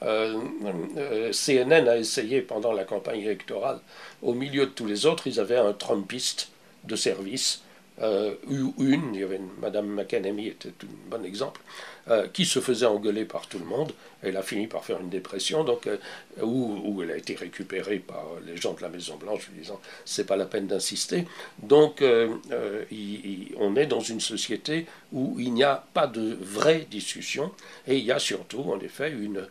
CNN a essayé pendant la campagne électorale, au milieu de tous les autres, ils avaient un Trumpiste de service euh, une, il y avait une, Madame McEnemy était un bon exemple, euh, qui se faisait engueuler par tout le monde. Elle a fini par faire une dépression, donc euh, où, où, elle a été récupérée par les gens de la Maison Blanche, lui disant c'est pas la peine d'insister. Donc on est dans une société où il n'y a pas de vraie discussion et il y a surtout en effet une,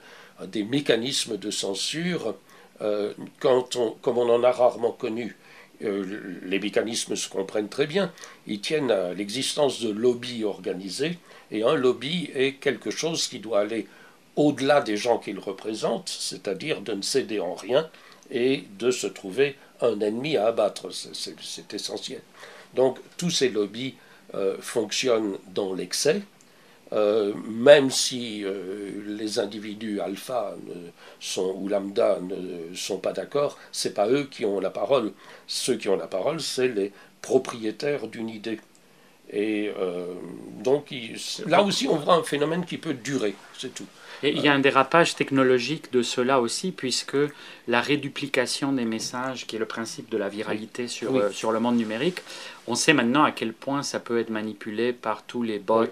des mécanismes de censure on, comme on en a rarement connu euh, les mécanismes se comprennent très bien. Ils tiennent à l'existence de lobbies organisés, et un lobby est quelque chose qui doit aller au-delà des gens qu'il représente, c'est-à-dire de ne céder en rien et de se trouver un ennemi à abattre. C'est essentiel. Donc tous ces lobbies euh, fonctionnent dans l'excès, euh, même si euh, les individus alpha sont, ou lambda ne sont pas d'accord, c'est pas eux qui ont la parole. Ceux qui ont la parole, c'est les propriétaires d'une idée. Et euh, donc là aussi, on voit un phénomène qui peut durer, c'est tout. Et il y a un dérapage technologique de cela aussi, puisque la réduplication des messages, qui est le principe de la viralité sur, sur le monde numérique, on sait maintenant à quel point ça peut être manipulé par tous les bots,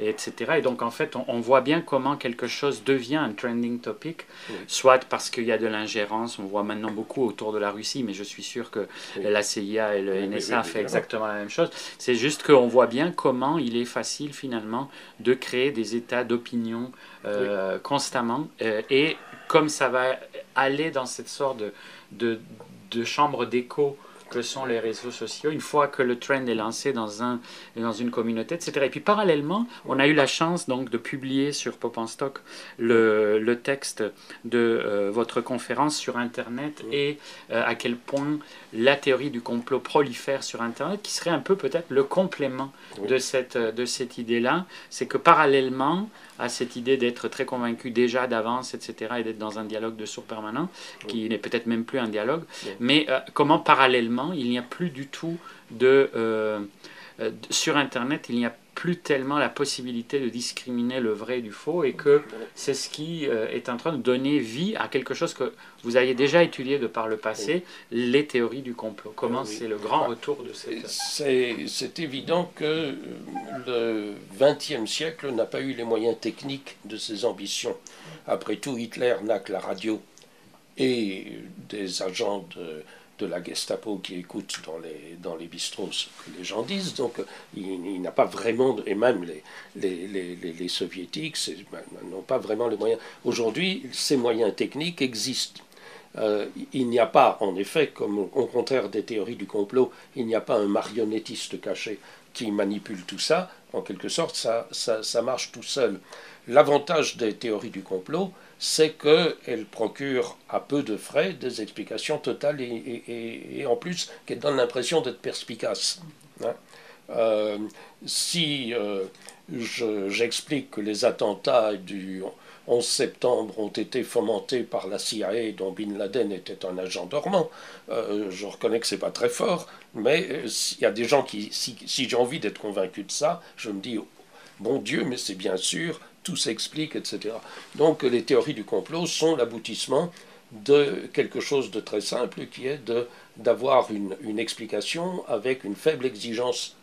etc. Et donc, en fait, on, voit bien comment quelque chose devient un trending topic, soit parce qu'il y a de l'ingérence, on voit maintenant beaucoup autour de la Russie, mais je suis sûr que la CIA et le NSA fait exactement la même chose. C'est juste qu'on voit bien comment il est facile, finalement, de créer des états d'opinion euh, constamment. Euh, et comme ça va aller dans cette sorte de, de, de chambre d'écho que sont les réseaux sociaux, une fois que le trend est lancé dans, un, dans une communauté, etc. Et puis parallèlement, on a eu la chance donc de publier sur Pop en Stock le, le texte de euh, votre conférence sur Internet et euh, à quel point la théorie du complot prolifère sur Internet, qui serait un peu peut-être le complément de cette, de cette idée-là. C'est que parallèlement, à cette idée d'être très convaincu déjà d'avance, etc., et d'être dans un dialogue de sourds permanent, qui n'est peut-être même plus un dialogue, mais euh, comment parallèlement, il n'y a plus du tout de... Euh, euh, sur Internet, il n'y a plus tellement la possibilité de discriminer le vrai du faux et que c'est ce qui est en train de donner vie à quelque chose que vous aviez déjà étudié de par le passé, les théories du complot. Comment c'est le grand retour de cette... C'est évident que le XXe siècle n'a pas eu les moyens techniques de ses ambitions. Après tout, Hitler n'a que la radio et des agents de de la Gestapo qui écoute dans les, dans les ce que les gens disent. Donc il, n'a pas vraiment, et même les, les, les, soviétiques ben, n'ont pas vraiment les moyens. Aujourd'hui, ces moyens techniques existent. Euh, il n'y a pas, en effet, comme au contraire des théories du complot, il n'y a pas un marionnettiste caché qui manipule tout ça. En quelque sorte, ça, ça, ça marche tout seul. L'avantage des théories du complot, c'est qu'elles procurent à peu de frais des explications totales et, en plus qu'elles donnent l'impression d'être perspicaces. Hein. Euh, si euh, j'explique que les attentats du 11 septembre ont été fomentés par la CIA dont Bin Laden était un agent dormant, euh, je reconnais que c'est pas très fort, mais il y a des gens qui, si j'ai envie d'être convaincu de ça, je me dis, bon Dieu, mais c'est bien sûr tout s'explique, etc. Donc les théories du complot sont l'aboutissement de quelque chose de très simple qui est d'avoir une, une, explication avec une faible exigence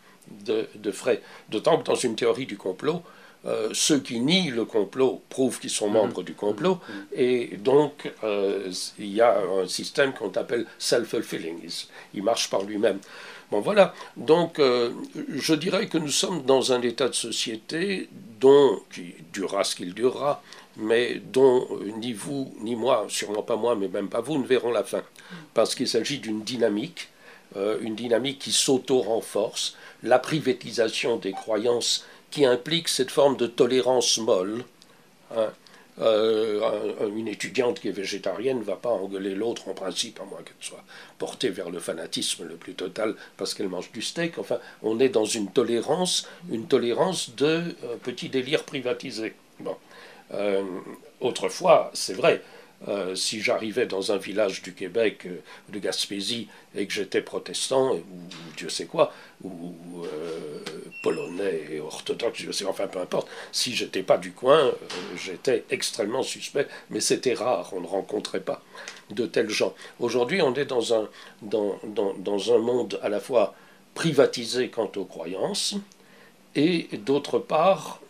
de, de frais. D'autant que dans une théorie du complot, euh, ceux qui nient le complot prouvent qu'ils sont membres du complot, mmh. et donc euh, il y a un système qu'on appelle self-fulfilling, il marche par lui-même. Bon voilà, donc euh, je dirais que nous sommes dans un état de société dont, qui durera ce qu'il durera, mais dont euh, ni vous, ni moi, sûrement pas moi, mais même pas vous, ne verront la fin. Parce qu'il s'agit d'une dynamique, euh, une dynamique qui s'auto-renforce, la privatisation des croyances qui implique cette forme de tolérance molle. Hein, euh, une étudiante qui est végétarienne ne va pas engueuler l'autre en principe, à moins qu'elle soit portée vers le fanatisme le plus total parce qu'elle mange du steak. Enfin, on est dans une tolérance, une tolérance de euh, petits délires privatisés. Bon. Euh, autrefois, c'est vrai, euh, si j'arrivais dans un village du Québec, euh, de Gaspésie, et que j'étais protestant, ou, Dieu sait quoi, ou euh, polonais et orthodoxe, enfin peu importe, si j'étais pas du coin, j'étais extrêmement suspect, mais c'était rare, on ne rencontrait pas de tels gens. Aujourd'hui, on est dans un, dans, dans, dans un monde à la fois privatisé quant aux croyances, et d'autre part,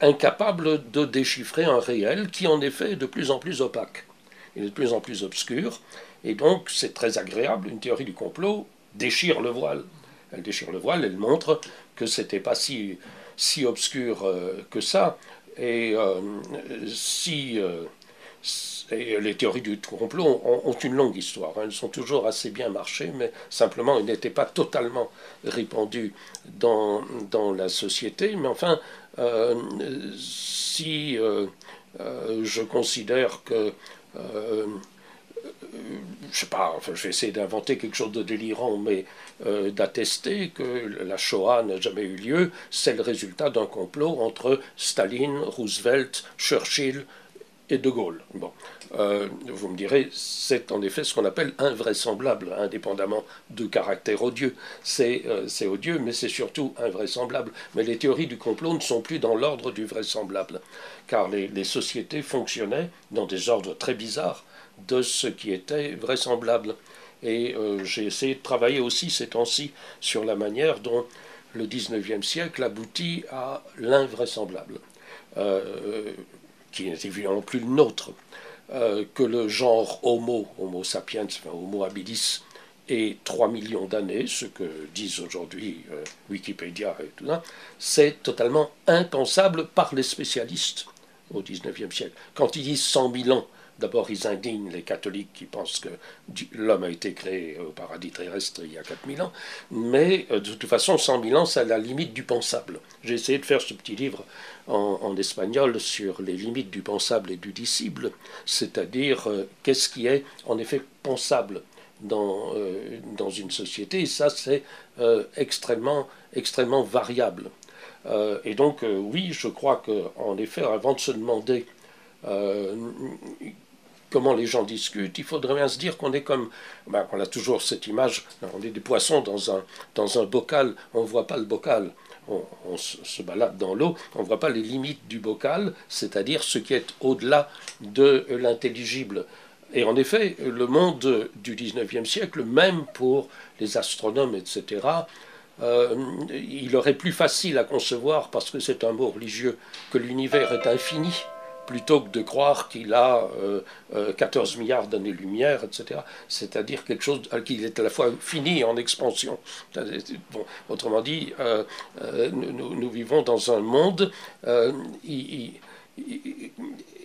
incapable de déchiffrer un réel qui en effet est de plus en plus opaque, il est de plus en plus obscur, et donc c'est très agréable, une théorie du complot déchire le voile. Elle déchire le voile, elle montre que c'était pas si, si obscur euh, que ça, et euh, si euh, les théories du complot ont, une longue histoire. Elles sont toujours assez bien marchées, mais simplement elles n'étaient pas totalement répandues dans, dans la société. Mais enfin, si euh, euh, je considère que je sais pas, enfin, je vais essayer d'inventer quelque chose de délirant, mais d'attester que la Shoah n'a jamais eu lieu, c'est le résultat d'un complot entre Staline, Roosevelt, Churchill et De Gaulle. Euh, vous me direz, c'est en effet ce qu'on appelle invraisemblable, indépendamment de caractère odieux. Euh, c'est odieux, mais c'est surtout invraisemblable. Mais les théories du complot ne sont plus dans l'ordre du vraisemblable, car les, sociétés fonctionnaient dans des ordres très bizarres de ce qui était vraisemblable. Et euh, j'ai essayé de travailler aussi ces temps-ci sur la manière dont le XIXe siècle aboutit à l'invraisemblable, qui n'est évidemment plus le nôtre. Euh, que le genre Homo, Homo sapiens, Homo habilis, ait 3 millions d'années, ce que disent aujourd'hui euh, Wikipédia et tout ça, c'est totalement impensable par les spécialistes au XIXe siècle. Quand ils disent 100 000 ans, D'abord, ils indignent les catholiques qui pensent que l'homme a été créé au paradis terrestre il y a 4000 ans, mais euh, de toute façon, 100 000 ans, c'est la limite du pensable. J'ai essayé de faire ce petit livre en, espagnol sur les limites du pensable et du disciple, c'est-à-dire euh, qu'est-ce qui est en effet pensable dans, euh, dans une société, et ça c'est extrêmement, extrêmement variable. et donc oui, je crois qu'en effet, avant de se demander comment les gens discutent, il faudrait bien se dire qu'on est comme, ben, on a toujours cette image, on est des poissons dans un, dans un bocal, on ne voit pas le bocal, on, se balade dans l'eau, on ne voit pas les limites du bocal, c'est-à-dire ce qui est au-delà de l'intelligible. Et en effet, le monde du XIXe siècle, même pour les astronomes, etc., euh, il aurait plus facile à concevoir, parce que c'est un mot religieux, que l'univers est infini plutôt que de croire qu'il a 14 euh, euh, milliards d'années-lumière, etc. C'est-à-dire quelque chose euh, qui est à la fois fini en expansion. autrement dit, nous, vivons dans un monde, il,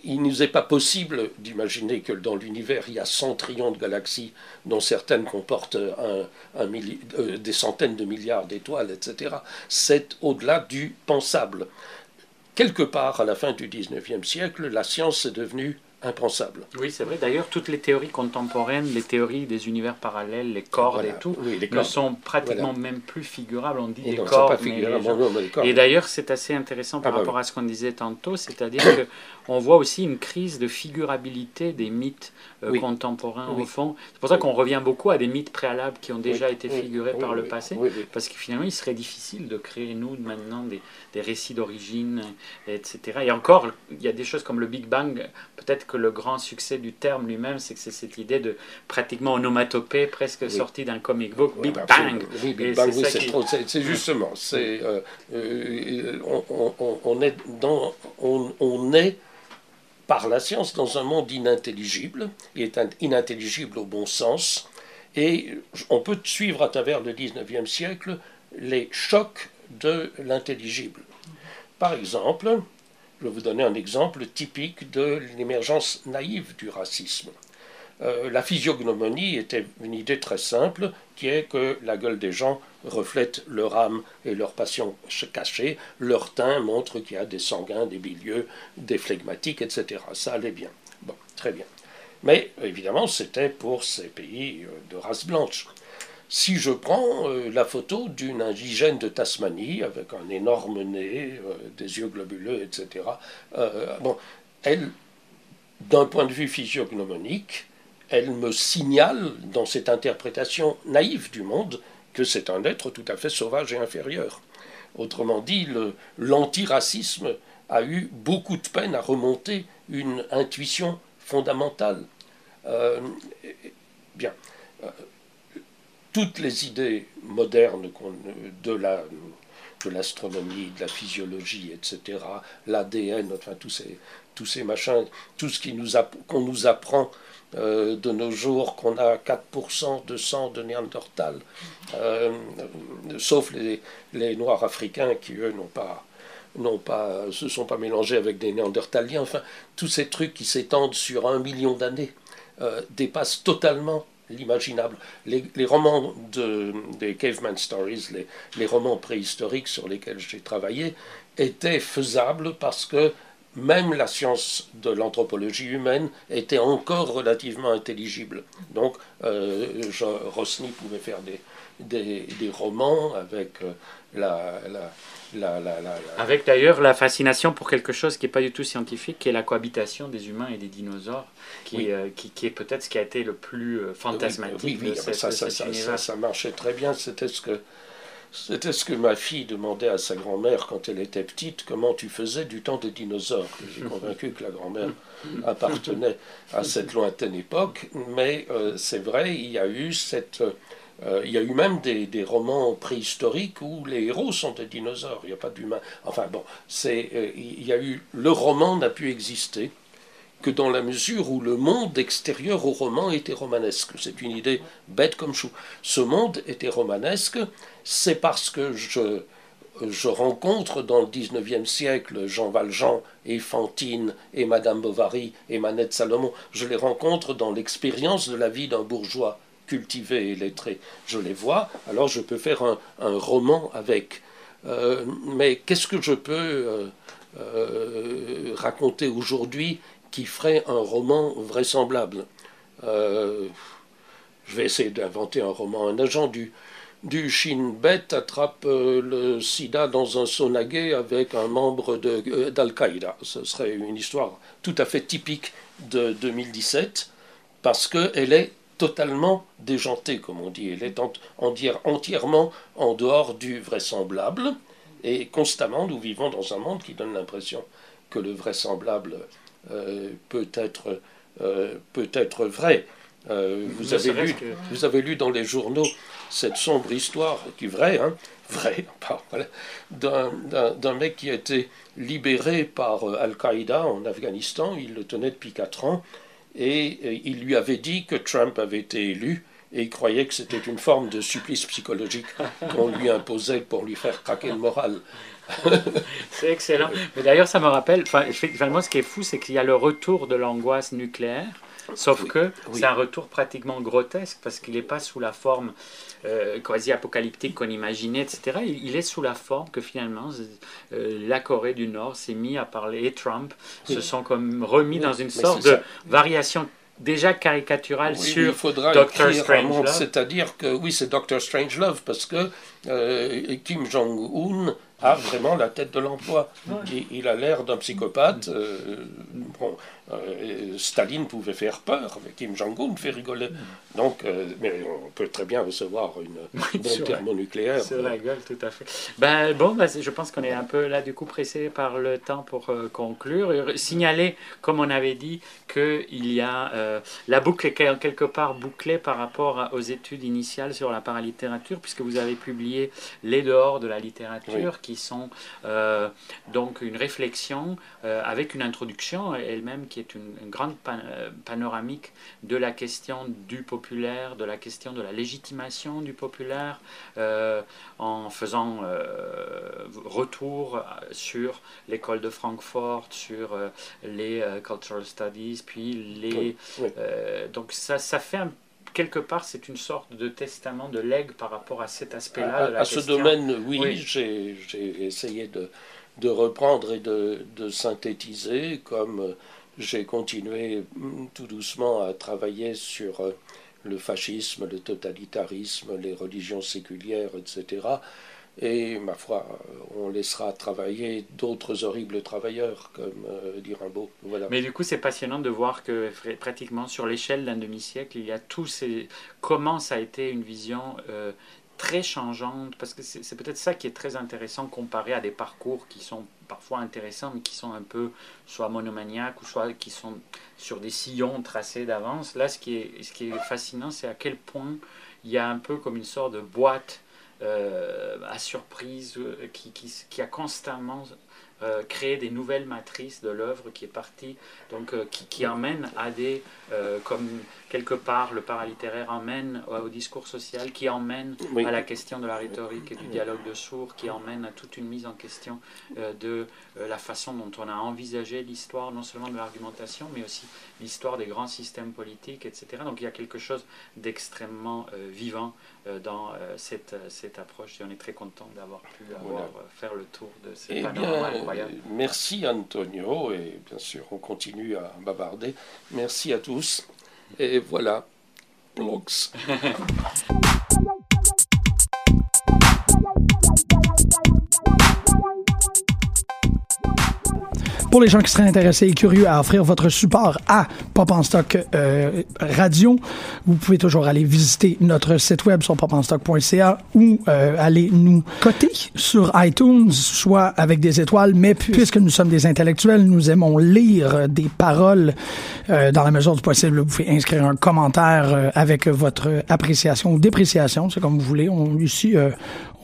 il, nous est pas possible d'imaginer que dans l'univers, il y a 100 trillions de galaxies, dont certaines comportent des centaines de milliards d'étoiles, etc. C'est au-delà du pensable quelque part à la fin du XIXe siècle, la science est devenue impensable. Oui, c'est vrai. D'ailleurs, toutes les théories contemporaines, les théories des univers parallèles, les cordes et tout, ne sont pratiquement même plus figurables. On dit des cordes. Et d'ailleurs, c'est assez intéressant par ah, bah rapport à ce qu'on disait tantôt, c'est-à-dire qu'on voit aussi une crise de figurabilité des mythes euh, contemporains au fond. C'est pour ça qu'on revient beaucoup à des mythes préalables qui ont déjà été figurés par le passé, parce que finalement, il serait difficile de créer, nous, maintenant, des, des récits d'origine, etc. Et encore, il y a des choses comme le Big Bang, peut-être que le grand succès du terme lui-même, c'est que c'est cette idée de pratiquement onomatopée, presque sortie d'un comic book, Big Bang. Oui, Big Bang, oui, c'est justement, c'est, euh, euh, on, est dans, on, est par la science dans un monde inintelligible, il est inintelligible au bon sens, et on peut suivre à travers le 19e siècle les chocs de l'intelligible. Par exemple, je vais vous donner un exemple typique de l'émergence naïve du racisme. Euh, la physiognomonie était une idée très simple, qui est que la gueule des gens reflète leur âme et leur passion cachée, leur teint montre qu'il y a des sanguins, des bilieux, des flegmatiques, etc. Ça allait bien. Bon, très bien. Mais évidemment, c'était pour ces pays euh, de race blanche. Si je prends euh, la photo d'une indigène de Tasmanie avec un énorme nez, euh, des yeux globuleux, etc., bon, elle, d'un point de vue physiognomonique, elle me signale dans cette interprétation naïve du monde que c'est un être tout à fait sauvage et inférieur. Autrement dit, l'antiracisme a eu beaucoup de peine à remonter une intuition fondamentale. bien toutes les idées modernes de la de l'astronomie, de la physiologie, etc., l'ADN, enfin tous ces, tous ces machins, tout ce qu'on nous, nous apprend euh, de nos jours, qu'on a 4% de sang de Néandertal, euh, sauf les, les, Noirs africains qui, eux, n'ont pas, n'ont pas, se sont pas mélangés avec des Néandertaliens. Enfin, tous ces trucs qui s'étendent sur un million d'années euh, dépassent totalement l'imaginable. Les, romans de, des Caveman Stories, les, les romans préhistoriques sur lesquels j'ai travaillé, étaient faisables parce que même la science de l'anthropologie humaine était encore relativement intelligible. Donc, euh, Rosny pouvait faire des, des, des romans avec euh, la, la, avec d'ailleurs la fascination pour quelque chose qui n'est pas du tout scientifique, qui est la cohabitation des humains et des dinosaures, qui, euh, qui, qui, est peut-être ce qui a été le plus fantasmatique. Oui, oui, ça, ça, ça, ça, marchait très bien. C'était ce que. C'était ce que ma fille demandait à sa grand-mère quand elle était petite, comment tu faisais du temps des dinosaures. J'ai convaincu que la grand-mère appartenait à cette lointaine époque, mais euh, c'est vrai, il y a eu cette, euh, il y a eu même des, romans préhistoriques où les héros sont des dinosaures, il n'y a pas d'humains. Enfin bon, c'est, euh, il y a eu, le roman n'a pu exister que dans la mesure où le monde extérieur au roman était romanesque. C'est une idée bête comme chou. Ce monde était romanesque, c'est parce que je, je rencontre dans le XIXe siècle Jean Valjean et Fantine et Madame Bovary et Manette Salomon. Je les rencontre dans l'expérience de la vie d'un bourgeois cultivés et lettrés, je les vois, alors je peux faire un, roman avec. Euh, mais qu'est-ce que je peux euh, euh, raconter aujourd'hui qui ferait un roman vraisemblable Je vais essayer d'inventer un roman. Un agent du, du Shin Bet attrape le sida dans un sonaguet avec un membre d'Al-Qaïda. Ce serait une histoire tout à fait typique de 2017 parce qu'elle est totalement déjantée, comme on dit. Elle est entièrement en dehors du vraisemblable. Et constamment, nous vivons dans un monde qui donne l'impression que le vraisemblable euh, peut, être, euh, peut être vrai. Euh, vous, avez lu, vous avez lu dans les journaux cette sombre histoire, qui est vraie, hein, vrai, d'un mec qui a été libéré par Al-Qaïda en Afghanistan. Il le tenait depuis 4 ans et euh, il lui avait dit que Trump avait été élu et il croyait que c'était une forme de supplice psychologique qu'on lui imposait pour lui faire craquer le moral. c'est excellent. Mais d'ailleurs, ça me rappelle, finalement, ce qui est fou, c'est qu'il y a le retour de l'angoisse nucléaire Sauf que c'est un retour pratiquement grotesque parce qu'il n'est pas sous la forme euh, quasi-apocalyptique qu'on imaginait, etc. Il, est sous la forme que finalement euh, la Corée du Nord s'est mis à parler et Trump se sont comme remis dans une sorte de variation déjà caricaturale sur Doctor. C'est-à-dire que oui, c'est Doctor Strangelove parce que euh, Kim Jong-un a vraiment la tête de l'emploi. Il, a l'air d'un psychopathe. bon, euh, Staline pouvait faire peur, mais Kim Jong-un fait rigoler. Donc, euh, mais on peut très bien recevoir une bombe thermonucléaire. Sur la gueule, tout à fait. Ben, bon, ben, je pense qu'on est un peu là, du coup, pressé par le temps pour euh, conclure. Signaler, comme on avait dit, qu'il y a la boucle est quelque part bouclée par rapport aux études initiales sur la paralittérature, puisque vous avez publié Les dehors de la littérature, qui sont donc une réflexion avec une introduction elle-même qui est une, grande euh, panoramique de la question du populaire, de la question de la légitimation du populaire, euh, en faisant euh, retour sur l'école de Francfort, sur les cultural studies, puis les... donc ça, ça fait quelque part, c'est une sorte de testament, de legs par rapport à cet aspect-là. À, ce domaine, oui, j'ai essayé de, de, reprendre et de, de synthétiser comme j'ai continué mm, tout doucement à travailler sur euh, le fascisme, le totalitarisme, les religions séculières, etc. Et ma foi, euh, on laissera travailler d'autres horribles travailleurs, comme euh, Rimbaud. Mais du coup, c'est passionnant de voir que pratiquement sur l'échelle d'un demi-siècle, il y a tous ces. Comment ça a été une vision très changeante, parce que c'est peut-être ça qui est très intéressant comparé à des parcours qui sont parfois intéressants, mais qui sont un peu soit monomaniaques ou soit qui sont sur des sillons tracés d'avance. Là, ce qui est, ce qui est fascinant, c'est à quel point il y a un peu comme une sorte de boîte à surprise qui, qui, qui, a constamment euh, créer des nouvelles matrices de l'œuvre qui est partie, donc euh, qui, qui, emmène à des, euh, comme quelque part le paralittéraire emmène au discours social, qui emmène à la question de la rhétorique et du dialogue de sourds, qui emmène à toute une mise en question de la façon dont on a envisagé l'histoire, non seulement de l'argumentation, mais aussi l'histoire des grands systèmes politiques, etc. Donc il y a quelque chose d'extrêmement vivant dans cette, cette approche et on est très content d'avoir pu avoir, faire le tour de ce eh panorama Merci Antonio, et bien sûr on continue à bavarder. Merci à tous, et voilà, Blogs. pour les gens qui seraient intéressés et curieux à offrir votre support à Pop en Stock euh, Radio, vous pouvez toujours aller visiter notre site web sur popenstock.ca ou euh, aller nous coter sur iTunes, soit avec des étoiles, mais puisque nous sommes des intellectuels, nous aimons lire des paroles euh, dans la mesure du possible. Vous pouvez inscrire un commentaire avec votre appréciation ou dépréciation, c'est comme vous voulez. On, ici,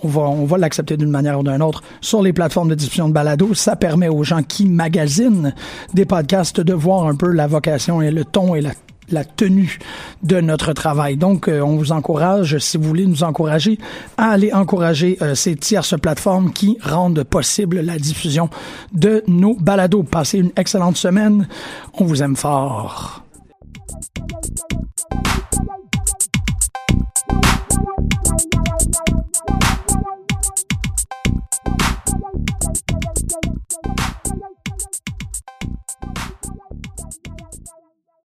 on va, l'accepter d'une manière ou d'une autre sur les plateformes de diffusion de balado. Ça permet aux gens qui magasinent des podcasts de voir un peu la vocation et le ton et la la tenue de notre travail. Donc, euh, on vous encourage, si vous voulez nous encourager, à aller encourager euh, ces tierces plateformes qui rendent possible la diffusion de nos balados. Passez une excellente semaine. On vous aime fort.